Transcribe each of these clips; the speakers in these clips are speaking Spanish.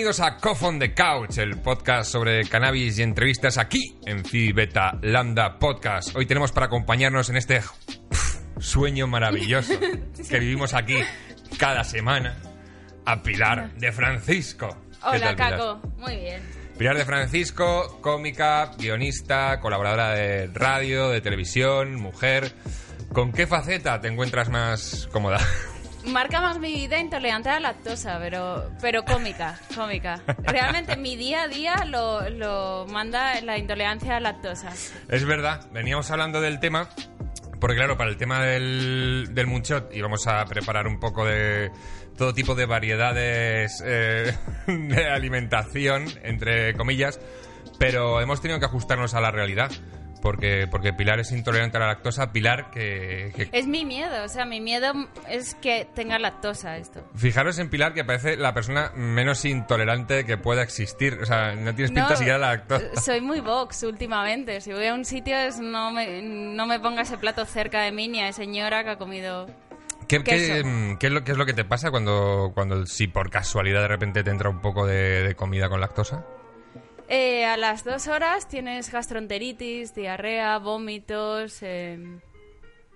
Bienvenidos a Cough on the Couch, el podcast sobre cannabis y entrevistas aquí en Phi Beta Lambda Podcast. Hoy tenemos para acompañarnos en este sueño maravilloso que vivimos aquí cada semana a Pilar de Francisco. ¿Qué Hola, tal? Caco. Muy bien. Pilar de Francisco, cómica, guionista, colaboradora de radio, de televisión, mujer. ¿Con qué faceta te encuentras más cómoda? Marca más mi vida intolerante a la lactosa, pero, pero cómica, cómica. Realmente mi día a día lo, lo manda la intolerancia a la lactosa. Es verdad, veníamos hablando del tema, porque claro, para el tema del, del moonshot íbamos a preparar un poco de todo tipo de variedades eh, de alimentación, entre comillas, pero hemos tenido que ajustarnos a la realidad. Porque, porque Pilar es intolerante a la lactosa, Pilar que, que- Es mi miedo, o sea, mi miedo es que tenga lactosa esto. Fijaros en Pilar que parece la persona menos intolerante que pueda existir. O sea, no tienes pinta No, siquiera de la lactosa. Soy muy box últimamente. Si voy a un sitio, es no me, no me ponga ese plato cerca de mí ni a esa señora que ha comido ¿Qué, qué, queso. mm, qué es lo, qué es lo que te pasa cuando, cuando si por casualidad de repente te entra un poco de, de comida con lactosa? Eh, a las dos horas tienes gastroenteritis, diarrea, vómitos. eh,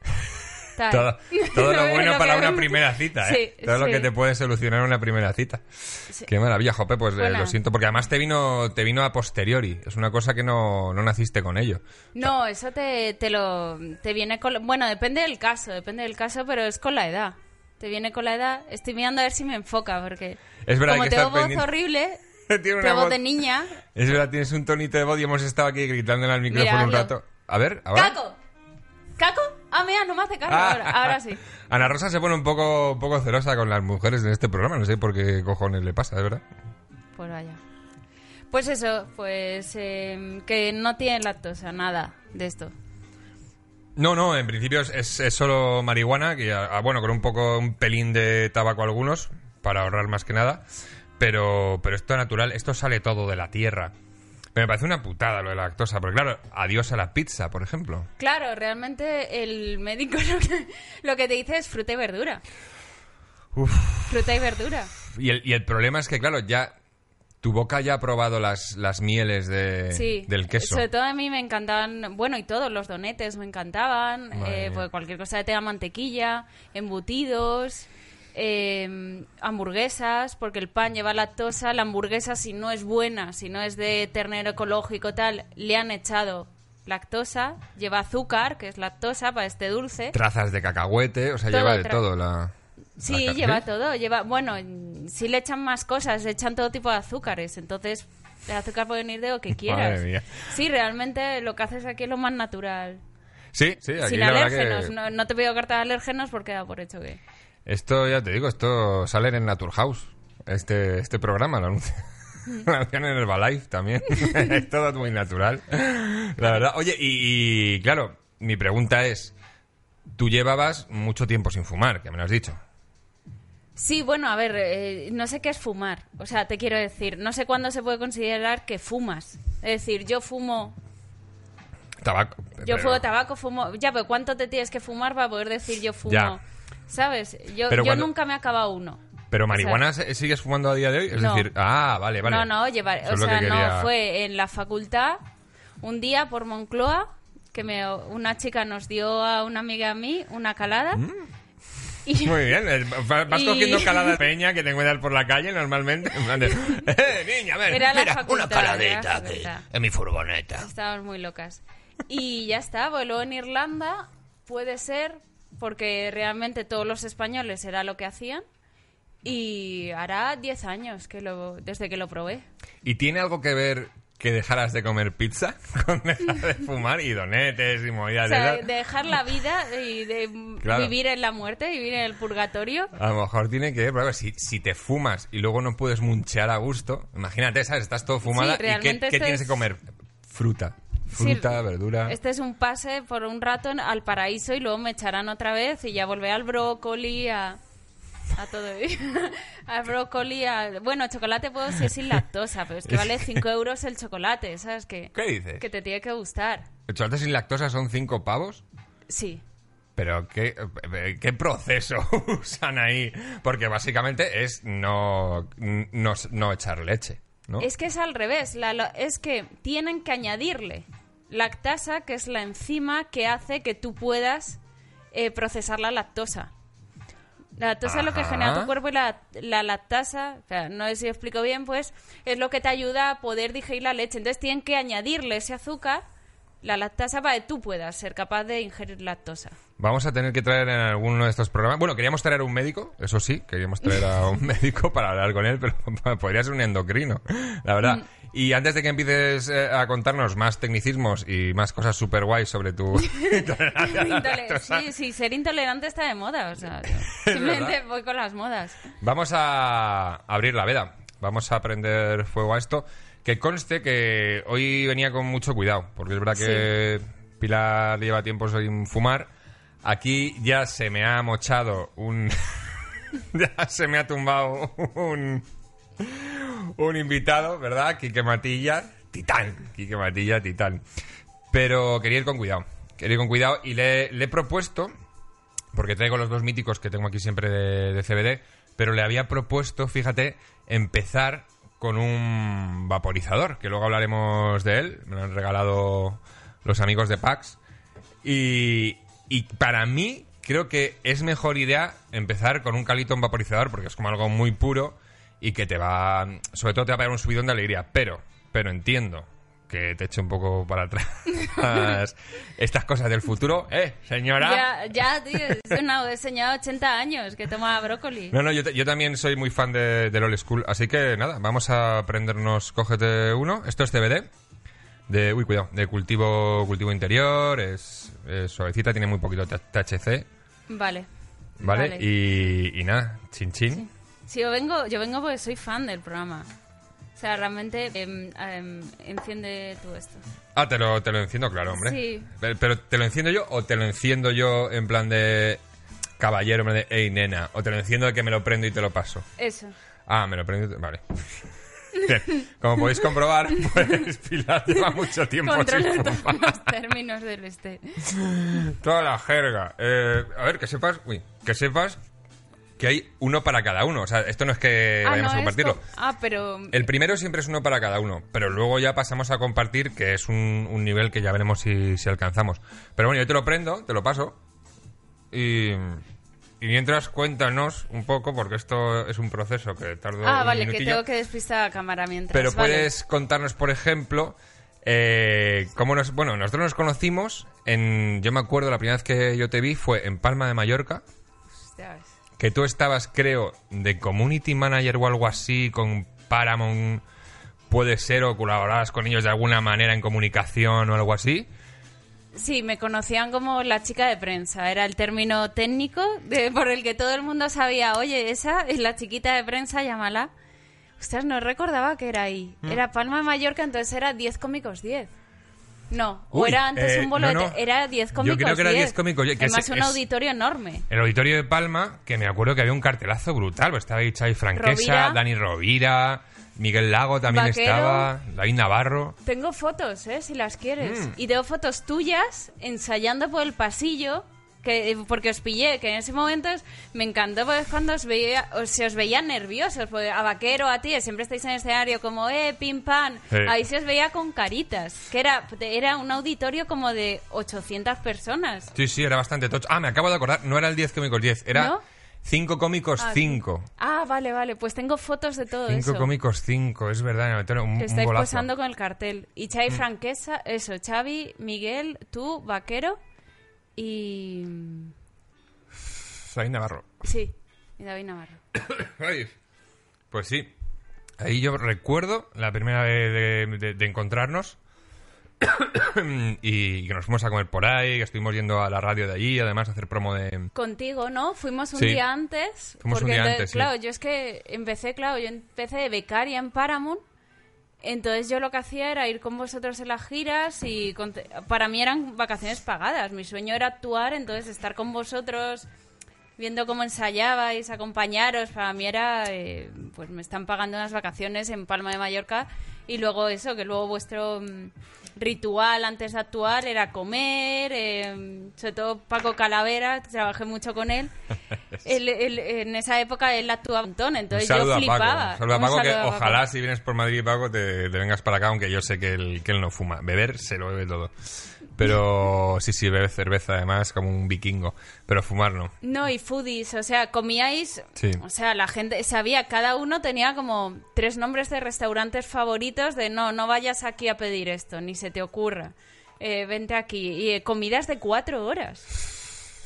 tal. Todo, todo lo bueno para una primera cita, ¿eh? Sí, todo lo que te puede solucionar una primera cita. Qué maravilla, Jope, pues eh, lo siento, porque además te vino, te vino a posteriori. Es una cosa que no, no naciste con ello. No, eso te, te lo te viene con bueno, depende del caso, depende del caso, pero es con la edad. Te viene con la edad. Estoy mirando a ver si me enfoca porque Es verdad, como que tengo voz pendiente. horrible, Tiene una voz de niña. Es verdad, tienes un tonito de voz y hemos estado aquí gritándole al micrófono Mira, un rato. A ver, ahora. ¡Caco! ¿Caco? Ah, mira, no me hace caso Ah. ahora. Ahora sí. Ana Rosa se pone un poco, un poco celosa con las mujeres en este programa. No sé por qué cojones le pasa, de verdad. Pues vaya. Pues eso, pues eh, que no tiene lactosa, nada de esto. No, no, en principio es, es- es solo marihuana, que ah, bueno, con un poco, un pelín de tabaco algunos, para ahorrar más que nada. Pero, pero esto es natural, esto sale todo de la tierra. Pero me parece una putada lo de la lactosa, porque claro, adiós a la pizza, por ejemplo. Claro, realmente el médico lo que, lo que te dice es fruta y verdura. Fruta y verdura. Y el, y el problema es que, claro, ya tu boca ya ha probado las, las mieles de, Sí. del queso. Sobre todo a mí me encantaban, bueno, y todos los donetes me encantaban, eh, pues cualquier cosa que tenga mantequilla, embutidos, eh, hamburguesas, porque el pan lleva lactosa, la hamburguesa si no es buena, si no es de ternero ecológico tal, le han echado lactosa, lleva azúcar, que es lactosa para este dulce. Trazas de cacahuete, o sea, Todo lleva de todo la... Sí, la lleva todo, lleva, bueno, si le echan más cosas, le echan todo tipo de azúcares, entonces el azúcar puede venir de lo que quieras. Madre mía. Sí, realmente lo que haces aquí es lo más natural. Sí, sí, aquí Sin la alérgenos, que... no, no te pido carta de alérgenos porque da por hecho que... Esto, ya te digo, esto sale en Naturhaus, este, este programa, lo anuncian, lo anuncian en Herbalife también. es todo muy natural, la verdad. Oye, y, y, claro, mi pregunta es, tú llevabas mucho tiempo sin fumar, que me lo has dicho. Sí, bueno, a ver, eh, no sé qué es fumar. O sea, te quiero decir, no sé cuándo se puede considerar que fumas. Es decir, yo fumo, Tabaco. yo pero- fumo tabaco, fumo... Ya, pero ¿cuánto te tienes que fumar para poder decir yo fumo? Ya. ¿Sabes? Yo, Pero yo cuando- nunca me he acabado uno. Pero marihuana se- sigues fumando a día de hoy, es No. decir, ah, vale, vale. No, no, llevar, Eso o es lo sea, que no, fue en la facultad, un día por Moncloa, que me, una chica nos dio a una amiga a mí una calada. Y, Mm. Muy bien, eh, va- vas Y- cogiendo calada peña que te encuentras por la calle normalmente. En plan de, eh, niña, ven, Era la mira, facultad, una caladita era la aquí facultad. en mi furgoneta. estábamos muy locas. Y ya está, pues luego en Irlanda puede ser, porque realmente todos los españoles era lo que hacían. Y hará 10 años que lo, desde que lo probé. ¿Y tiene algo que ver que dejaras de comer pizza con dejar de fumar y donetes y movidas O sea, de dejar la vida y de Claro. vivir en la muerte, vivir en el purgatorio. A lo mejor tiene que ver, pero si, si te fumas y luego no puedes munchear a gusto, imagínate, ¿sabes? Estás todo fumada Sí, y ¿qué, qué tienes es- que comer? Fruta. Sí, Fruta, verdura. Este es un pase por un rato en- al paraíso y luego me echarán otra vez y ya volveré al brócoli, a, a todo. al brócoli, a... Bueno, chocolate puedo si es sin lactosa, pero es que vale 5 euros el chocolate, ¿sabes? Que, ¿Qué dices? que te tiene que gustar. ¿El chocolate sin lactosa son cinco pavos? Sí. Pero ¿qué, qué proceso usan ahí? Porque básicamente es no, no, no echar leche, ¿no? Es que es al revés. La, lo- es que tienen que añadirle lactasa, que es la enzima que hace que tú puedas eh, procesar la lactosa. La lactosa es lo que genera tu cuerpo y la, la lactasa, o sea, no sé si explico bien, pues es lo que te ayuda a poder digerir la leche. Entonces tienen que añadirle ese azúcar, la lactasa, para que tú puedas ser capaz de ingerir lactosa. Vamos a tener que traer en alguno de estos programas. Bueno, queríamos traer a un médico, eso sí, queríamos traer a un médico para hablar con él, pero podría ser un endocrino, la verdad. Y antes de que empieces eh, a contarnos más tecnicismos y más cosas super guays sobre tu intolerancia sí, sí, ser intolerante está de moda, o sea, simplemente verdad. voy con las modas. Vamos a abrir la veda. Vamos a prender fuego a esto. Que conste que hoy venía con mucho cuidado, porque es verdad que Pilar lleva tiempo sin fumar. Aquí ya se me ha mochado un... ya se me ha tumbado un... un invitado, ¿verdad? Quique Matilla. Titán. Quique Matilla, titán. Pero quería ir con cuidado. Quería ir con cuidado y le, he propuesto porque traigo los dos míticos que tengo aquí siempre de, CBD, pero le había propuesto, fíjate, empezar con un vaporizador, que luego hablaremos de él, me lo han regalado los amigos de PAX, y, para mí creo que es mejor idea empezar con un calito en vaporizador, porque es como algo muy puro y que te va, sobre todo te va a pegar un subidón de alegría, pero, pero entiendo que te eche un poco para atrás estas cosas del futuro, ¿eh, señora? Ya, ya, tío, es una señora de 80 años que toma brócoli. No, no, yo, te- yo también soy muy fan de, del old school, así que nada, vamos a aprendernos, cógete uno. Esto es CBD, de, uy, cuidado, de cultivo, cultivo interior, es, es suavecita, tiene muy poquito THC, Vale. ¿vale? Vale. Y, y nada, chin chin. Sí, yo vengo, yo vengo porque soy fan del programa. O sea, realmente em, em, enciende tú esto. Ah, te lo, te lo enciendo, claro, hombre. Sí. Pero, pero, ¿te lo enciendo yo o te lo enciendo yo en plan de caballero, en plan de, hey, nena? ¿O te lo enciendo de que me lo prendo y te lo paso? Eso. Ah, me lo prendo y te... Vale. Bien, como podéis comprobar, pues Pilar lleva mucho tiempo Controlo sin todos los términos del este. Toda la jerga. Eh, a ver, que sepas, uy, que sepas que hay uno para cada uno. O sea, esto no es que ah, vayamos no, a compartirlo. esto- Ah, pero... El primero siempre es uno para cada uno, pero luego ya pasamos a compartir, que es un, un nivel que ya veremos si, si alcanzamos. Pero bueno, yo te lo prendo, te lo paso. Y, y mientras cuéntanos un poco, porque esto es un proceso que tarda Ah, un vale, que tengo que despistar la cámara mientras. Pero vale. puedes contarnos, por ejemplo, eh, cómo nos... Bueno, nosotros nos conocimos en... Yo me acuerdo, la primera vez que yo te vi fue en Palma de Mallorca, Hostia, ves. Que tú estabas, creo, de community manager o algo así con Paramount, puede ser, o colaborabas con ellos de alguna manera en comunicación o algo así. Sí, me conocían como la chica de prensa. Era el término técnico de, por el que todo el mundo sabía, oye, esa es la chiquita de prensa, llámala. Ostras, no recordaba que era ahí. Mm. Era Palma de Mallorca, entonces era 10 cómicos 10. No, o era antes eh, un bolo no, Era 10 Yo cómicos 10. creo que era 10 cómicos 10, que Además, es- un es- auditorio enorme. El auditorio de Palma, que me acuerdo que había un cartelazo brutal, pues estaba ahí Xavi Franquesa, Rovira. Dani Rovira, Miguel Lago también Vaquero. estaba, David Navarro. Tengo fotos, ¿eh? Si las quieres. Mm. Y tengo fotos tuyas ensayando por el pasillo. Que, porque os pillé, que en ese momento me encantó porque cuando os veía, os, se os veía nerviosos, porque a Vaquero, a ti, siempre estáis en el escenario como, eh, pim pam, Sí. ahí se os veía con caritas, que era, era un auditorio como de 800 personas. Sí, sí, era bastante tocho. Ah, me acabo de acordar, no era el 10 cómicos 10, era ¿No? 5 cómicos Ah, 5. Ah, vale, vale, pues tengo fotos de todo 5 eso. cómicos 5, es verdad, el auditorio, un, un estáis posando con el cartel. Y Xavi Franquesa, eso, Xavi, Miguel, tú, Vaquero y... David Navarro. Sí, y David Navarro. Ay, pues sí. Ahí yo recuerdo la primera vez de, de- de encontrarnos y que nos fuimos a comer por ahí, que estuvimos yendo a la radio de allí, además a hacer promo de... Contigo, ¿no? Fuimos un Sí. día antes. Fuimos un día antes, sí. Claro, yo es que empecé, claro, yo empecé de becaria en Paramount. Entonces yo lo que hacía era ir con vosotros en las giras y conte- para mí eran vacaciones pagadas. Mi sueño era actuar, entonces estar con vosotros viendo cómo ensayabais, acompañaros, para mí era, eh, pues me están pagando unas vacaciones en Palma de Mallorca y luego eso, que luego vuestro mm, ritual antes de actuar era comer, eh, sobre todo Paco Calavera, trabajé mucho con él. Él- él- en esa época él actuaba un montón, Un entonces yo saludo a flipaba. Paco. Un saludo a Un Paco, que saludo a Paco. ojalá si vienes por Madrid, Paco, te, te vengas para acá, aunque yo sé que él, que él no fuma. Beber se lo bebe todo. Pero sí, sí, bebe cerveza además, como un vikingo. Pero fumar no. No, y foodies, o sea, comíais, Sí. o sea, la gente sabía, cada uno tenía como tres nombres de restaurantes favoritos de no, no vayas aquí a pedir esto, ni se te ocurra, Eh, vente aquí, y eh, comidas de cuatro horas.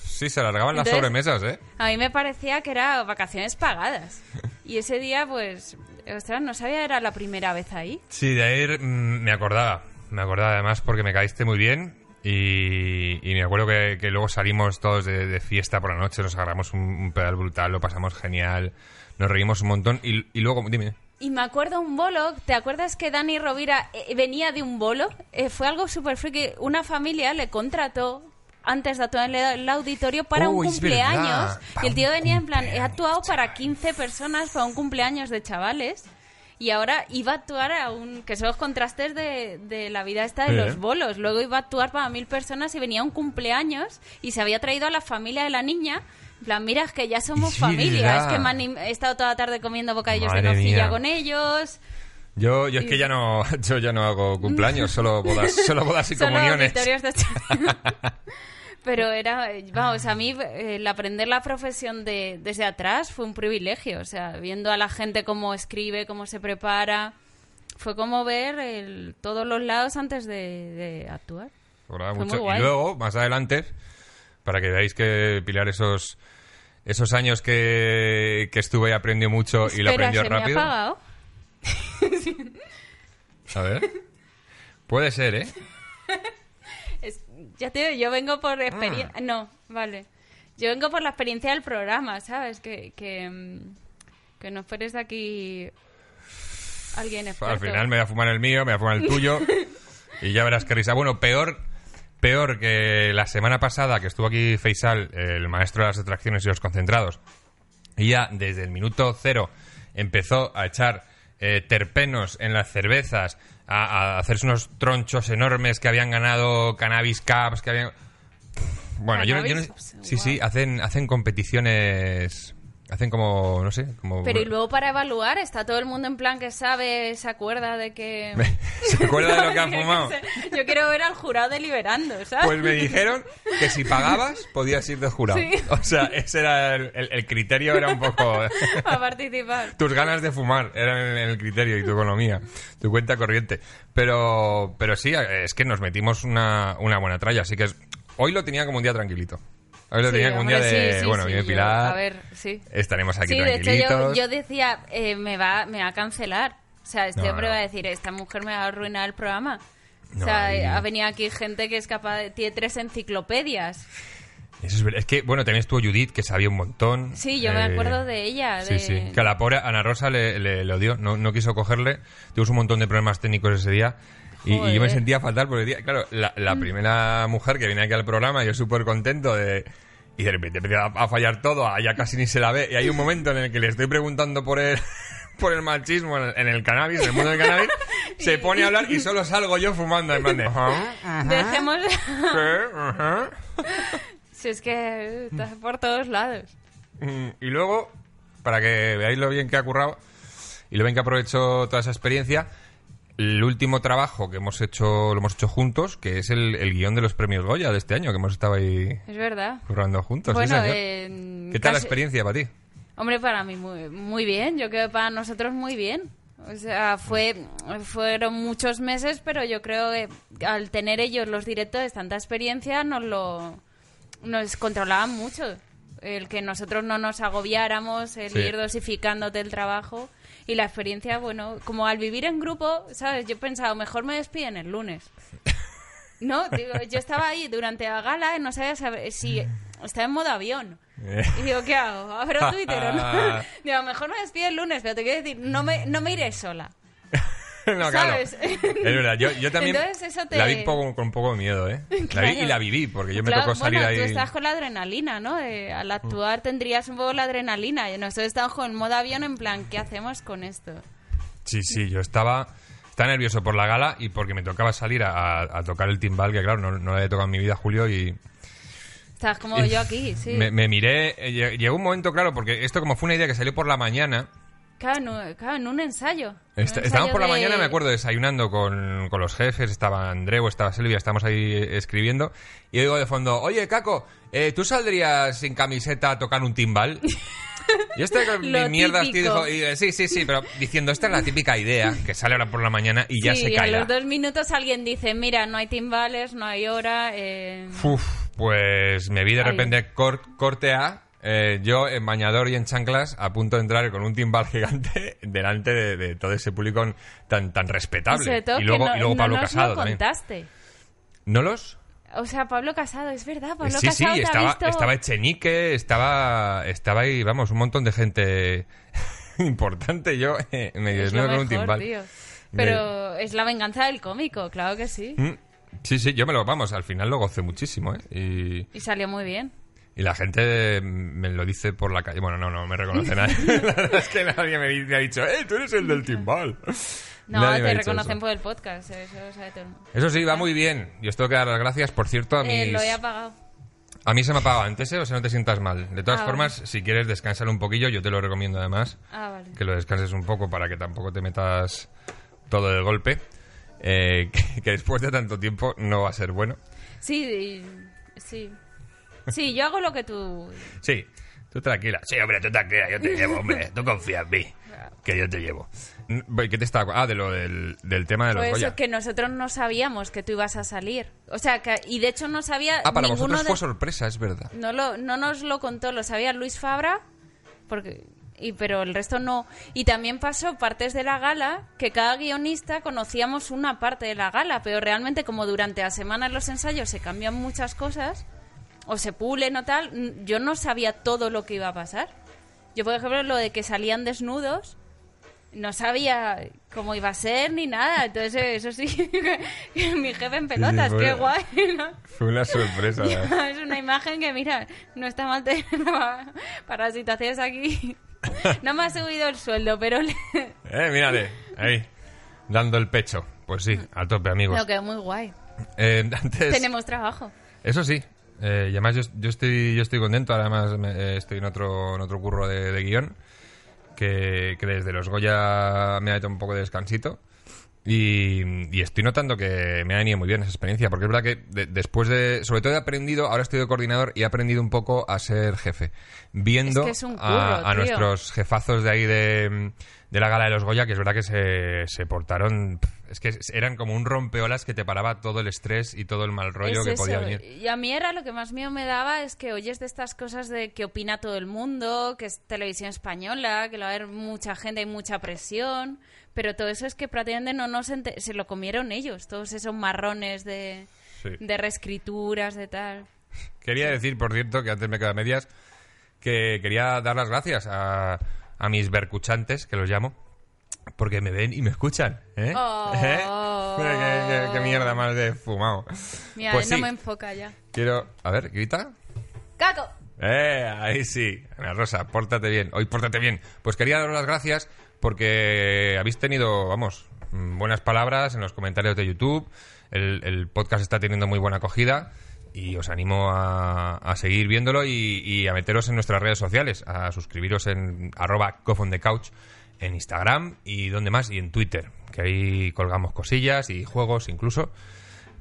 Sí, se alargaban las sobremesas, ¿eh? A mí me parecía que era vacaciones pagadas. Y ese día, pues, ostras, no sabía, era la primera vez ahí. Sí, de ahí mm, me acordaba. Me acordaba además porque me caíste muy bien. Y, y me acuerdo que, que luego salimos todos de, de fiesta por la noche, nos agarramos un, un pedal brutal, lo pasamos genial, nos reímos un montón. Y, y luego, dime. Y me acuerdo un bolo, ¿te acuerdas que Dani Rovira eh, venía de un bolo? Eh, fue algo súper friki. Una familia le contrató antes de actuar en el, auditorio para Oh, un es cumpleaños. Y el tío venía en plan, he actuado para 15 personas para un cumpleaños de chavales. Y ahora iba a actuar a un... que son los contrastes de, de la vida esta de los bolos. Luego iba a actuar para mil personas y venía un cumpleaños y se había traído a la familia de la niña. Plan, mira, es que ya somos Sí, familia. Es verdad. que me han he estado toda la tarde comiendo bocadillos de Madre nocilla mía. con ellos. Yo, yo es que ya no, yo ya no hago cumpleaños, solo bodas, solo bodas y Solo comuniones. de Pero era, vamos, a mí eh, el aprender la profesión de, desde atrás fue un privilegio. O sea, viendo a la gente cómo escribe, cómo se prepara, fue como ver el- todos los lados antes de, de actuar. Cobraba Fue mucho. muy Y luego, más adelante, para que veáis que Pilar esos, esos años que, que estuve aprendió mucho y lo aprendió ¿se rápido. me ha apagado? A ver. Puede ser, ¿eh? Ya te digo, yo vengo por experiencia... Ah. No, vale. Yo vengo por la experiencia del programa, ¿sabes? Que, que, mm, que no fueres de aquí alguien experto. Al final me voy a fumar el mío, me voy a fumar el tuyo. y ya verás qué risa. Bueno, peor, peor que la semana pasada que estuvo aquí Faisal, el maestro de las atracciones y los concentrados. Y ya desde el minuto cero empezó a echar eh, terpenos en las cervezas, a, a hacerse unos tronchos enormes que habían ganado Cannabis Cups, que habían... Bueno, yo, no- Sí, sí, hacen, hacen competiciones... Hacen como, no sé, como... Pero y luego para evaluar, está todo el mundo en plan que sabe, se acuerda de que... ¿Se acuerda de lo que ha Yo qué fumado? Yo quiero ver al jurado deliberando, ¿sabes? Pues me dijeron que si pagabas podías ir de jurado. Sí. O sea, ese era el, el- el criterio, era un poco... a participar. Tus ganas de fumar eran el, el criterio y tu economía, tu cuenta corriente. Pero, pero sí, es que nos metimos una, una buena tralla, así que es- hoy lo tenía como un día tranquilito. Hoy lo Sí, tenía como un día de, sí, sí, bueno, sí, viene yo- Pilar, a ver, sí. estaremos aquí Sí, de hecho tranquilitos. yo, yo decía, eh, me, va, me va a cancelar. O sea, este No, hombre no. va a decir, esta mujer me va a arruinar el programa. No, o sea, y- ha venido aquí gente que es capaz de... Tiene tres enciclopedias. Eso es, verdad. Es que, bueno, también estuvo Judith, que sabía un montón. Sí, yo me Eh, acuerdo de ella. Sí, de- sí. Que a la pobre Ana Rosa le, le, le odió, no, no quiso cogerle. Tuvimos un montón de problemas técnicos ese día. Y, y yo me sentía fatal porque, claro, la, la primera mujer que viene aquí al programa, yo súper contento de... Y de repente empieza a, fallar todo, a ella casi ni se la ve. Y hay un momento en el que le estoy preguntando por el, por el machismo en el, en el cannabis, en el mundo del cannabis. se pone a hablar y solo salgo yo fumando en plan de... "Ajá, Dejemos... ajá". si es que está por todos lados. Mm, Y luego, para que veáis lo bien que ha currado y lo bien que aprovechó toda esa experiencia, el último trabajo que hemos hecho, lo hemos hecho juntos, que es el, el guion de los premios Goya de este año, que hemos estado ahí Es verdad. currando juntos. sí, bueno, eh, ¿Qué tal la experiencia para ti? Hombre, para mí muy, muy bien. Yo creo que para nosotros muy bien. O sea, fue, fueron muchos meses, pero yo creo que al tener ellos los directores tanta experiencia nos lo nos controlaban mucho. El que nosotros no nos agobiáramos, el Sí. ir dosificándote el trabajo y la experiencia, bueno, como al vivir en grupo, ¿sabes? Yo he pensado, mejor me despiden el lunes. No, digo, yo estaba ahí durante la gala y no sabía saber si estaba en modo avión. Y digo, ¿qué hago? ¿Abro Twitter o no? Digo, mejor me despido el lunes, pero te quiero decir, no me, no me iré sola. no, claro. ¿Sabes? Es verdad, yo, yo también Entonces eso te- la vi poco- con un poco de miedo, ¿eh? La vi Claro. y la viví, porque yo me Claro, tocó salir bueno, ahí... tú estás con la adrenalina, ¿no? Eh, al actuar tendrías un poco la adrenalina. Y nosotros estamos con el modo avión en plan, ¿qué hacemos con esto? Sí, sí, yo estaba, estaba nervioso por la gala y porque me tocaba salir a, a- a tocar el timbal, que claro, no, no le he tocado en mi vida a Julio y... Estás como yo aquí, sí. Me, me miré, eh, lle- llegó un momento, claro, porque esto como fue una idea que salió por la mañana, Claro, en un- claro, en un ensayo. Un Est- ensayo estábamos por la de- mañana, me acuerdo, desayunando con, con los jefes, estaba Andreu, estaba Silvia, estamos ahí escribiendo, y digo de fondo, oye, Caco, eh, ¿tú saldrías sin camiseta a tocar un timbal? Y este mi mierda típico. dijo, y, sí, sí, sí, pero diciendo, esta es la típica idea que sale ahora por la mañana y ya sí, se cae. a los dos minutos alguien dice, mira, no hay timbales, no hay hora. eh, Uf, pues me vi de repente cor- corte A, eh, yo en bañador y en chanclas, a punto de entrar con un timbal gigante delante de, de todo ese público tan, tan respetable. y luego, no, y luego no Pablo Casado lo contaste. ¿No los? O sea, Pablo Casado, es verdad, Pablo sí, sí, Casado ha estaba, visto... estaba Echenique, estaba, estaba ahí, vamos, un montón de gente importante. Yo eh, me desnudo con un timbal. tío. Pero es la venganza del cómico, claro que sí. Mm, Sí, sí, yo me lo, vamos, al final lo gocé muchísimo, ¿eh? Y, Y salió muy bien. Y la gente me lo dice por la calle. Bueno, no, no me reconoce nadie. la verdad es que nadie me, me ha dicho, ¡eh, tú eres el del timbal! No, Nadie te reconocen eso. por el podcast, eso lo sabe todo el mundo. Eso sí, va muy bien. Yo os tengo que dar las gracias, por cierto, a Eh, mis... lo he apagado. A mí se me ha pagado antes, ¿eh? O sea, no te sientas mal. De todas Ah, formas, si quieres descansar un poquillo, yo te lo recomiendo además. Ah, vale. que lo descanses un poco para que tampoco te metas todo de golpe. eh, que, que después de tanto tiempo no va a ser bueno. Sí, sí. Sí, yo hago lo que tú... Sí, tú tranquila. Sí, hombre, tú tranquila, yo te llevo, hombre. Tú confía en mí, que yo te llevo. ¿Qué te estaba...? Ah, de lo del, del tema de los Pues Goya. eso, que nosotros no sabíamos que tú ibas a salir. O sea, que, y de hecho no sabía Ah, para ninguno vosotros de... fue sorpresa, es verdad. no, lo, no nos lo contó, lo sabía Luis Fabra, porque, y, pero el resto no. Y también pasó partes de la gala que cada guionista conocíamos una parte de la gala, pero realmente como durante la semana en los ensayos se cambian muchas cosas, o se pulen o tal, yo no sabía todo lo que iba a pasar. Yo, por ejemplo, lo de que salían desnudos, no sabía cómo iba a ser ni nada. Entonces, eh, eso sí, mi jefe en pelotas, fue- qué guay, ¿no? Fue una sorpresa. es una imagen que, mira, no está mal tenerla para situaciones aquí. No me ha subido el sueldo, pero le... eh, mírale, ahí, dando el pecho. Pues sí, a tope, amigos. no, quedó muy guay. Eh, antes... Tenemos trabajo. Eso sí. Eh, y además yo, yo estoy yo estoy contento. Además me- eh, estoy en otro en otro curro de, de guion que, que desde los Goya me ha hecho un poco de descansito. Y, y estoy notando que me ha venido muy bien esa experiencia, porque es verdad que de- después de, sobre todo he aprendido, ahora estoy de coordinador y he aprendido un poco a ser jefe, viendo Es que es un curro, a, nuestros jefazos de ahí de, de la gala de los Goya, que es verdad que se, se portaron, es que eran como un rompeolas que te paraba todo el estrés y todo el mal rollo Es que eso. podía venir. Y a mí era lo que más miedo me daba es que oyes de estas cosas de que opina todo el mundo, que es televisión española, que va a haber mucha gente y mucha presión, pero todo eso es que prácticamente no nos se lo comieron ellos, todos esos marrones de, Sí. de reescrituras, de tal. Quería decir, por cierto, que antes me quedo a medias, que quería dar las gracias a, a mis vercuchantes, que los llamo, porque me ven y me escuchan. ¿eh? Oh. ¿Eh? ¿Qué, qué- qué mierda más de fumado. Mira, Pues no sí, me enfoca ya. quiero... A ver, grita. ¡Caco! Eh, ahí sí. Ana Rosa, pórtate bien. Hoy pórtate bien. Pues quería daros las gracias porque habéis tenido, vamos, mm, buenas palabras en los comentarios de YouTube. El, el podcast está teniendo muy buena acogida y os animo a, a seguir viéndolo y, y a meteros en nuestras redes sociales, a suscribiros en arroba couch en Instagram y donde más, y en Twitter, que ahí colgamos cosillas y juegos incluso.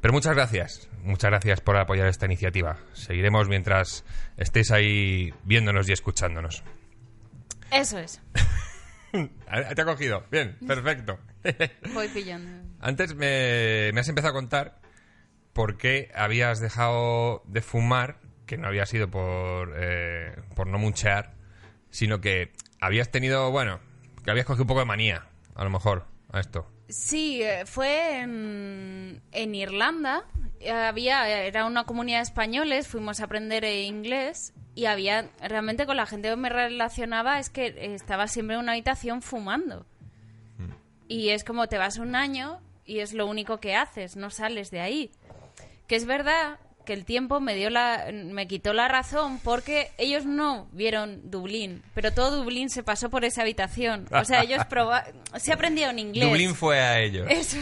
Pero muchas gracias, muchas gracias por apoyar esta iniciativa. Seguiremos mientras estéis ahí viéndonos y escuchándonos. Eso es. ¿Te ha cogido? Bien, perfecto. Voy pillando. Antes me, me has empezado a contar por qué habías dejado de fumar que no había sido por, eh, por no munchear, sino que habías tenido, bueno, que habías cogido un poco de manía, a lo mejor, a esto. Sí, eh, fue en, en Irlanda. Había, era una comunidad de españoles, fuimos a aprender eh, inglés y había, realmente con la gente que me relacionaba es que estaba siempre en una habitación fumando. Y es como te vas un año y es lo único que haces, no sales de ahí. Que es verdad que el tiempo me dio la me quitó la razón porque ellos no vieron Dublín, pero todo Dublín se pasó por esa habitación. O sea, ellos proba se aprendieron inglés. Dublín fue a ellos. Eso.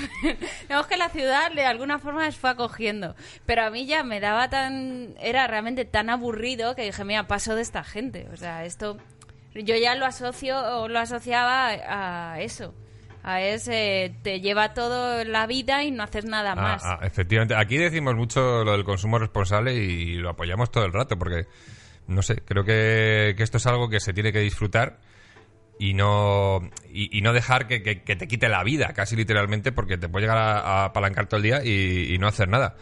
Digamos que la ciudad de alguna forma les fue acogiendo, pero a mí ya me daba tan era realmente tan aburrido que dije, "Mira, paso de esta gente." O sea, esto yo ya lo asocio o lo asociaba a eso a ese te lleva todo la vida y no haces nada Ah, más. ah, efectivamente. Aquí decimos mucho lo del consumo responsable y lo apoyamos todo el rato porque, no sé, creo que, que esto es algo que se tiene que disfrutar y no, y, y no dejar que, que- que te quite la vida, casi literalmente, porque te puede llegar a, a apalancar todo el día y, y no hacer nada.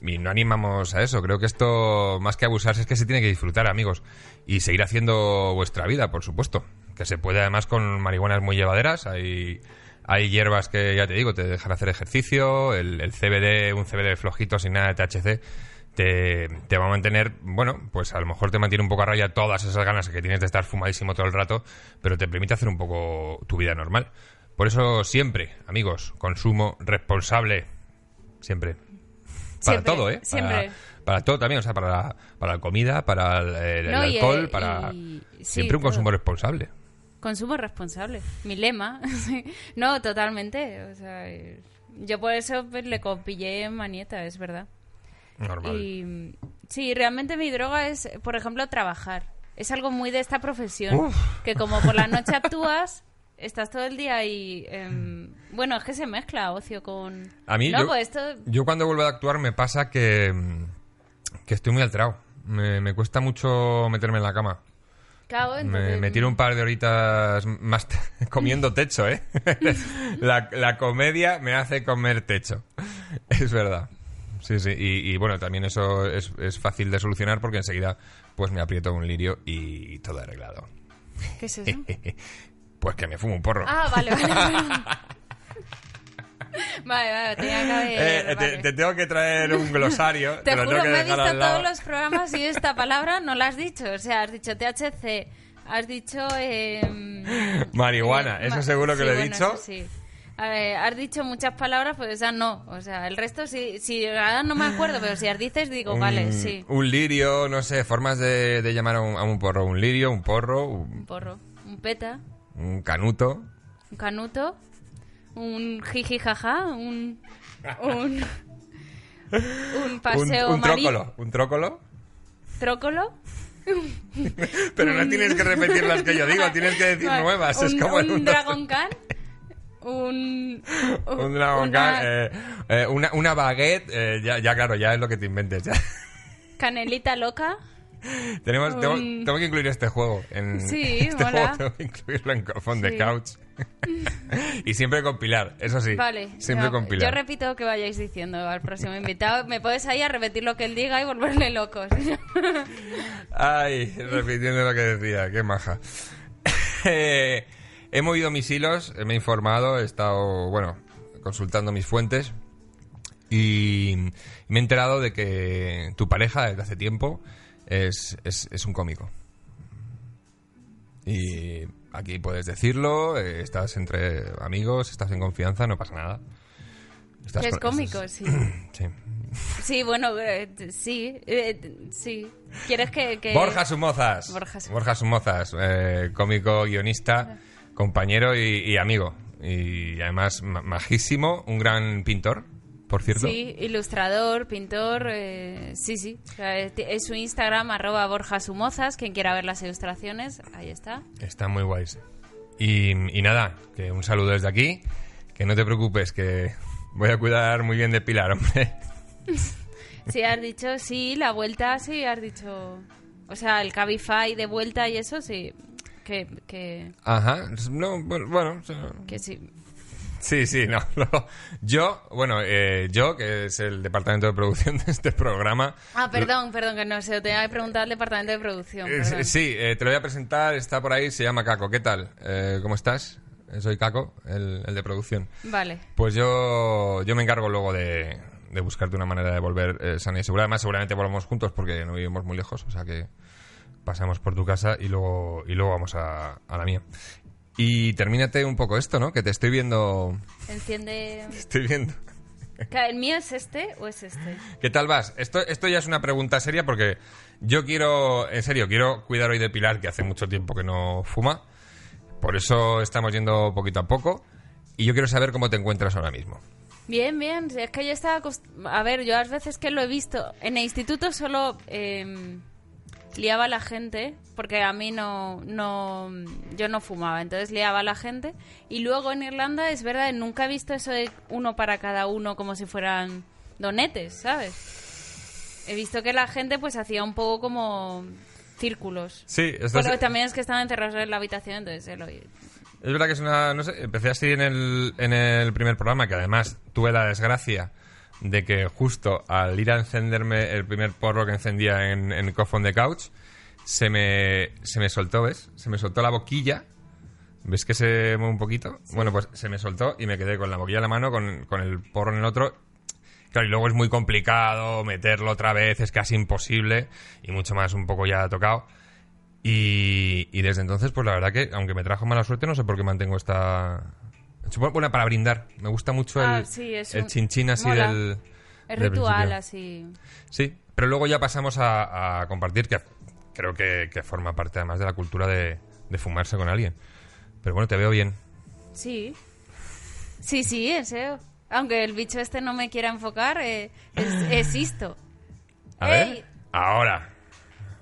Y no animamos a eso. Creo que esto, más que abusarse, es que se tiene que disfrutar, amigos. Y seguir haciendo vuestra vida, por supuesto. Que se puede además con marihuanas muy llevaderas. Hay, hay hierbas que, ya te digo, te dejan hacer ejercicio. El, el CBD, un CBD flojito sin nada de THC, te, te va a mantener, bueno, pues a lo mejor te mantiene un poco a raya todas esas ganas que tienes de estar fumadísimo todo el rato, pero te permite hacer un poco tu vida normal. Por eso siempre, amigos, consumo responsable. Siempre. Para Siempre, todo, ¿eh? Siempre. para todo también, o sea, para la, para la comida, para el, el No, y, alcohol, eh, para... y- sí, siempre un todo. consumo responsable. Consumo responsable, mi lema. no, totalmente. O sea, eh, yo por eso pues, le compillé manieta, es verdad. Normal. Y sí, realmente mi droga es, por ejemplo, trabajar. Es algo muy de esta profesión. Uf. Que como por la noche actúas, estás todo el día y... em, bueno, es que se mezcla ocio con... A mí, no, yo- pues esto... Yo cuando vuelvo a actuar me pasa que, que estoy muy alterado. Me, me cuesta mucho meterme en la cama. Claro, Me, entonces, me tiro un par de horitas más comiendo techo, ¿eh? la, la comedia me hace comer techo. Es verdad. Sí, sí. Y, y, bueno, también eso es, es fácil de solucionar porque enseguida pues me aprieto un lirio y todo arreglado. ¿Qué es eso? Pues que me fumo un porro. Ah, vale, vale. Vale, vale, tenía que haber... Eh, te, vale. te tengo que traer un glosario. Te lo juro, tengo que me he visto al lado. todos los programas y esta palabra no la has dicho. O sea, has dicho THC, has dicho... eh, Marihuana, eh, eso seguro que sí, lo he bueno, dicho. sí. Ver, has dicho muchas palabras, pues esa no. O sea, el resto sí, sí, ahora no me acuerdo, pero si las dices digo, un, vale, sí. un lirio, no sé, formas de, de llamar a un, a un porro. Un lirio, un porro, Un un, porro, un peta, un canuto. un canuto, un jiji jaja, un... Un, un Un, paseo un marín- trócolo. Un trócolo. trócolo. Pero no tienes que repetir las que yo digo, tienes que decir Vale, nuevas. Un, es como un mundo- Dragon Khan. Un, Un Dragon una Khan, eh, eh, una, una baguette, eh, ya, ya claro, ya es lo que te inventes. Ya. canelita loca. Tenemos, tengo, Un- tengo que incluir este juego. En, Sí, este mola. juego tengo que incluirlo en Cofón de Sí. Couch. y siempre con Pilar, eso sí. Vale. Siempre ya, con Yo repito que vayáis diciendo al próximo invitado. Me puedes ahí a repetir lo que él diga y volverle locos. Ay, repitiendo lo que decía, qué maja. Eh, he movido mis hilos, me he informado, he estado, bueno, consultando mis fuentes y me he enterado de que tu pareja desde hace tiempo es, es, es un cómico. Y aquí puedes decirlo, eh, estás entre amigos, estás en confianza, no pasa nada. Estás es con- cómico, estás- sí. sí. Sí, bueno, eh, sí. eh, sí. ¿Quieres que...? que- Borja Sumozas. Borja Sumozas. Sumozas, eh, cómico, guionista, compañero y, y amigo. Y además ma- majísimo, un gran pintor, por cierto. Sí, ilustrador, pintor, eh, sí, sí. O sea, es, su Instagram, arroba Borja Sumozas. Quien quiera ver las ilustraciones, ahí está. Está muy guays. Y, y nada, que un saludo desde aquí. Que no te preocupes, que voy a cuidar muy bien de Pilar, hombre. Sí, has dicho, sí, la vuelta, sí, has dicho... O sea, el Cabify de vuelta y eso, sí. Que, que, Ajá, no, bueno, bueno, o sea, que sí. Sí, sí, no. no. Yo, bueno, eh, yo, que es el departamento de producción de este programa. Ah, perdón, perdón, que no sé, te tenía que preguntar al departamento de producción. eh, sí, eh, te lo voy a presentar, está por ahí, se llama Caco. ¿Qué tal? Eh, ¿Cómo estás? Soy Caco, el, el de producción. Vale. Pues yo, yo me encargo luego de, de buscarte una manera de volver sana y segura. Además, seguramente volvamos juntos porque no vivimos muy lejos, o sea que pasamos por tu casa y luego, y luego vamos a, a la mía. Y termínate un poco esto, ¿no? Que te estoy viendo. Enciende. Estoy viendo. ¿El mío es este o es este? ¿Qué tal vas? Esto, esto ya es una pregunta seria porque yo quiero, en serio, quiero cuidar hoy de Pilar, que hace mucho tiempo que no fuma. Por eso estamos yendo poquito a poco. Y yo quiero saber cómo te encuentras ahora mismo. Bien, bien. Es que yo estaba. A ver, yo las veces que lo he visto. En el instituto solo eh, liaba a la gente, porque a mí no, no. Yo no fumaba, entonces liaba a la gente. Y luego en Irlanda, es verdad, nunca he visto eso de uno para cada uno como si fueran donetes, ¿sabes? He visto que la gente pues hacía un poco como círculos. Sí, esto Bueno, es, también es que estaban encerrados en la habitación, entonces él es verdad que es una... No sé, empecé así en el, en el primer programa, que además tuve la desgracia de que justo al ir a encenderme el primer porro que encendía en, en Cough on the Couch, se me, se me soltó, ¿ves? Se me soltó la boquilla. ¿Ves que se mueve un poquito? Bueno, pues se me soltó y me quedé con la boquilla en la mano, con, con el porro en el otro. Claro, y luego es muy complicado meterlo otra vez, es casi imposible y mucho más un poco ya tocado. Y, y desde entonces, pues la verdad que, aunque me trajo mala suerte, no sé por qué mantengo esta... Bueno, para brindar. Me gusta mucho el, Ah, sí, es el un- chinchín así mola. del... Es del ritual, principio. así. Sí, pero luego ya pasamos a, a compartir, que creo que, que forma parte además de la cultura de, de fumarse con alguien. Pero bueno, te veo bien. Sí. Sí, sí, en serio. Aunque el bicho este no me quiera enfocar, eh, es- existo. A ¡Ey! ver. Ahora.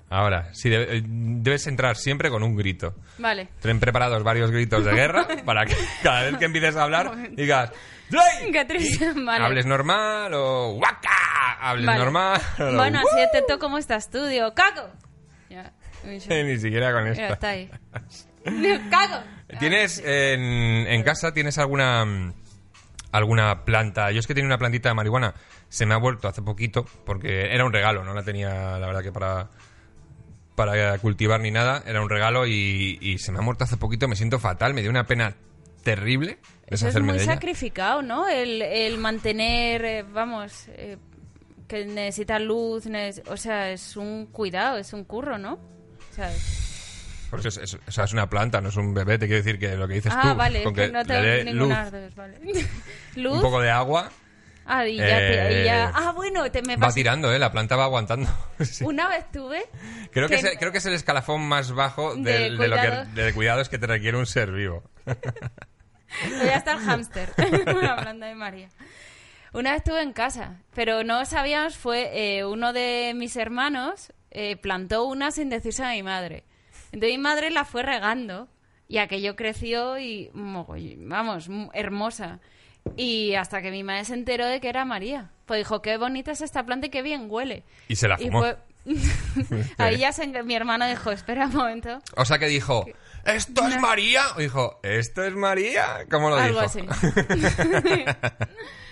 Ahora. Sí, debe- eh, debes entrar siempre con un grito. Vale. Ten preparados varios gritos de guerra para que cada vez que empieces a hablar digas. Vale. Hables normal o ¡Waka! Hables Vale. normal. o Bueno, así atento como está estudio. ¡Cago! Ya. Ni siquiera con esto. está ahí. ¡Cago! ¿Tienes en, en casa tienes alguna alguna planta? Yo es que tenía una plantita de marihuana, se me ha vuelto hace poquito porque era un regalo, no la tenía la verdad que para para cultivar ni nada, era un regalo y, y se me ha muerto hace poquito, me siento fatal, me dio una pena terrible Eso es muy de ella. sacrificado, ¿no? El, el mantener, eh, vamos, eh, que necesita luz, neces- o sea, es un cuidado, es un curro, ¿no? O sea, Por eso es, es- o sea, es una planta, no es un bebé, te quiero decir que lo que dices ah, tú, vale, con que que no le tengo dé ninguna luz, vale. ¿Luz? un poco de agua, Ah, y ya, te- y ya- Eh, Ah, bueno, te me va tirando, ¿eh? La planta va aguantando. Sí. Una vez tuve. Creo que, que- es, creo que es el escalafón más bajo De del- de, lo que, de cuidados que te requiere un ser vivo. Voy a estar hámster. Hablando de María. Una vez estuve en casa, pero no sabíamos, fue eh, uno de mis hermanos eh, plantó una sin decirse a mi madre. Entonces mi madre la fue regando y aquello creció y, vamos, hermosa. Y hasta que mi madre se enteró de que era María. Pues dijo, qué bonita es esta planta y qué bien huele. Y se la Y fumó. fue... Ahí ya se... mi hermano dijo, espera un momento. O sea que dijo, ¿esto es María? O dijo, ¿esto es María? ¿Cómo lo Algo dijo? así.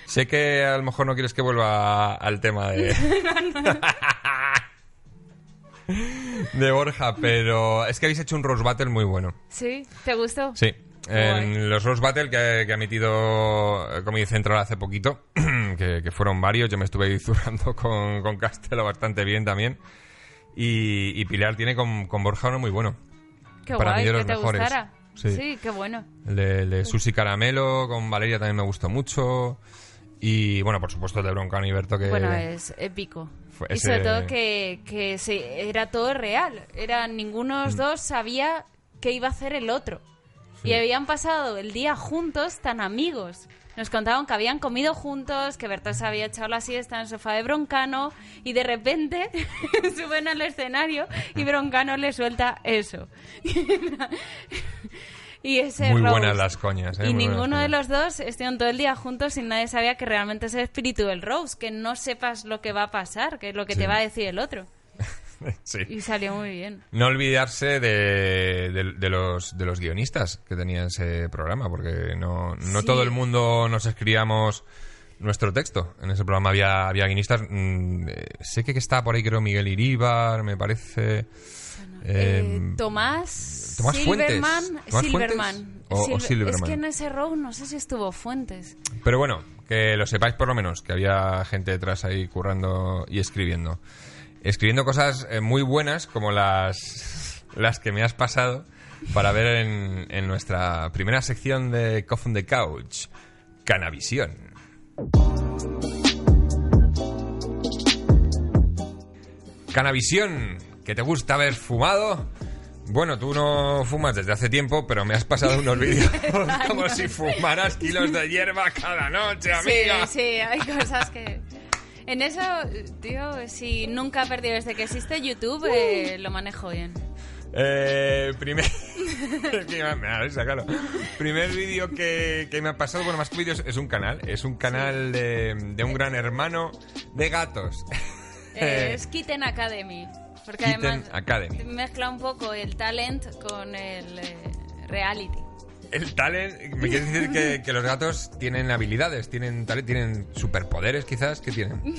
Sé que a lo mejor no quieres que vuelva al tema de... de Borja, pero es que habéis hecho un Rose Battle muy bueno. ¿Sí? ¿Te gustó? Sí. En los Rose Battle que, que ha emitido eh, Comedy Central hace poquito, que, que fueron varios, yo me estuve zurrando con, con Castelo bastante bien también. Y, y Pilar tiene con, con Borja uno muy bueno. Qué Para mí de que los te mejores. gustara. Sí. Sí. qué bueno. El de, el de Susi Caramelo con Valeria también me gustó mucho. Y bueno, por supuesto el de Broncano y Berto que... Bueno, es épico. Fue Y ese- sobre todo que, que se- era todo real. Era, ninguno de Mm. los dos sabía qué iba a hacer el otro. Y habían pasado el día juntos tan amigos. Nos contaban que habían comido juntos, que Berto se había echado la siesta en el sofá de Broncano y de repente suben al escenario y Broncano le suelta eso. y ese Muy roast. buenas las coñas, ¿eh? Y Muy ninguno de los dos estuvieron todo el día juntos y nadie sabía que realmente es el espíritu del Rose, que no sepas lo que va a pasar, que es lo que Sí. te va a decir el otro. Sí. Y salió muy bien. No olvidarse de, de- de los, de los guionistas que tenían ese programa, porque no, no Sí. todo el mundo nos escribíamos nuestro texto. En ese programa había, había guionistas. mm, eh, sé que está por ahí, creo, Miguel Iríbar, me parece. Eh, eh, Tomás, Tomás Fuentes. Silverman. ¿Tomás Silverman. Fuentes? O- o Silver- Silverman. Es que en ese row no sé si estuvo Fuentes. Pero bueno, que lo sepáis por lo menos, que había gente detrás ahí currando y escribiendo. Escribiendo cosas eh, muy buenas como las, las que me has pasado para ver en, en nuestra primera sección de Coffin the Couch, Canavisión. Canavisión, que te gusta haber fumado. Bueno, tú no fumas desde hace tiempo, pero me has pasado unos vídeos como si fumaras kilos de hierba cada noche, amiga. Sí, sí, hay cosas que... En eso, tío, si nunca he perdido desde que existe YouTube, eh, lo manejo bien. Eh, primer... Primer vídeo que, que me ha pasado, bueno, más que vídeos, es un canal. Es un canal de, de un gran hermano de gatos. Eh, es Kitten Academy. Porque Kitten además Academy. mezcla un poco el talent con el eh, reality. El talent, me quieres decir que, que los gatos tienen habilidades, tienen tienen superpoderes quizás, ¿qué tienen?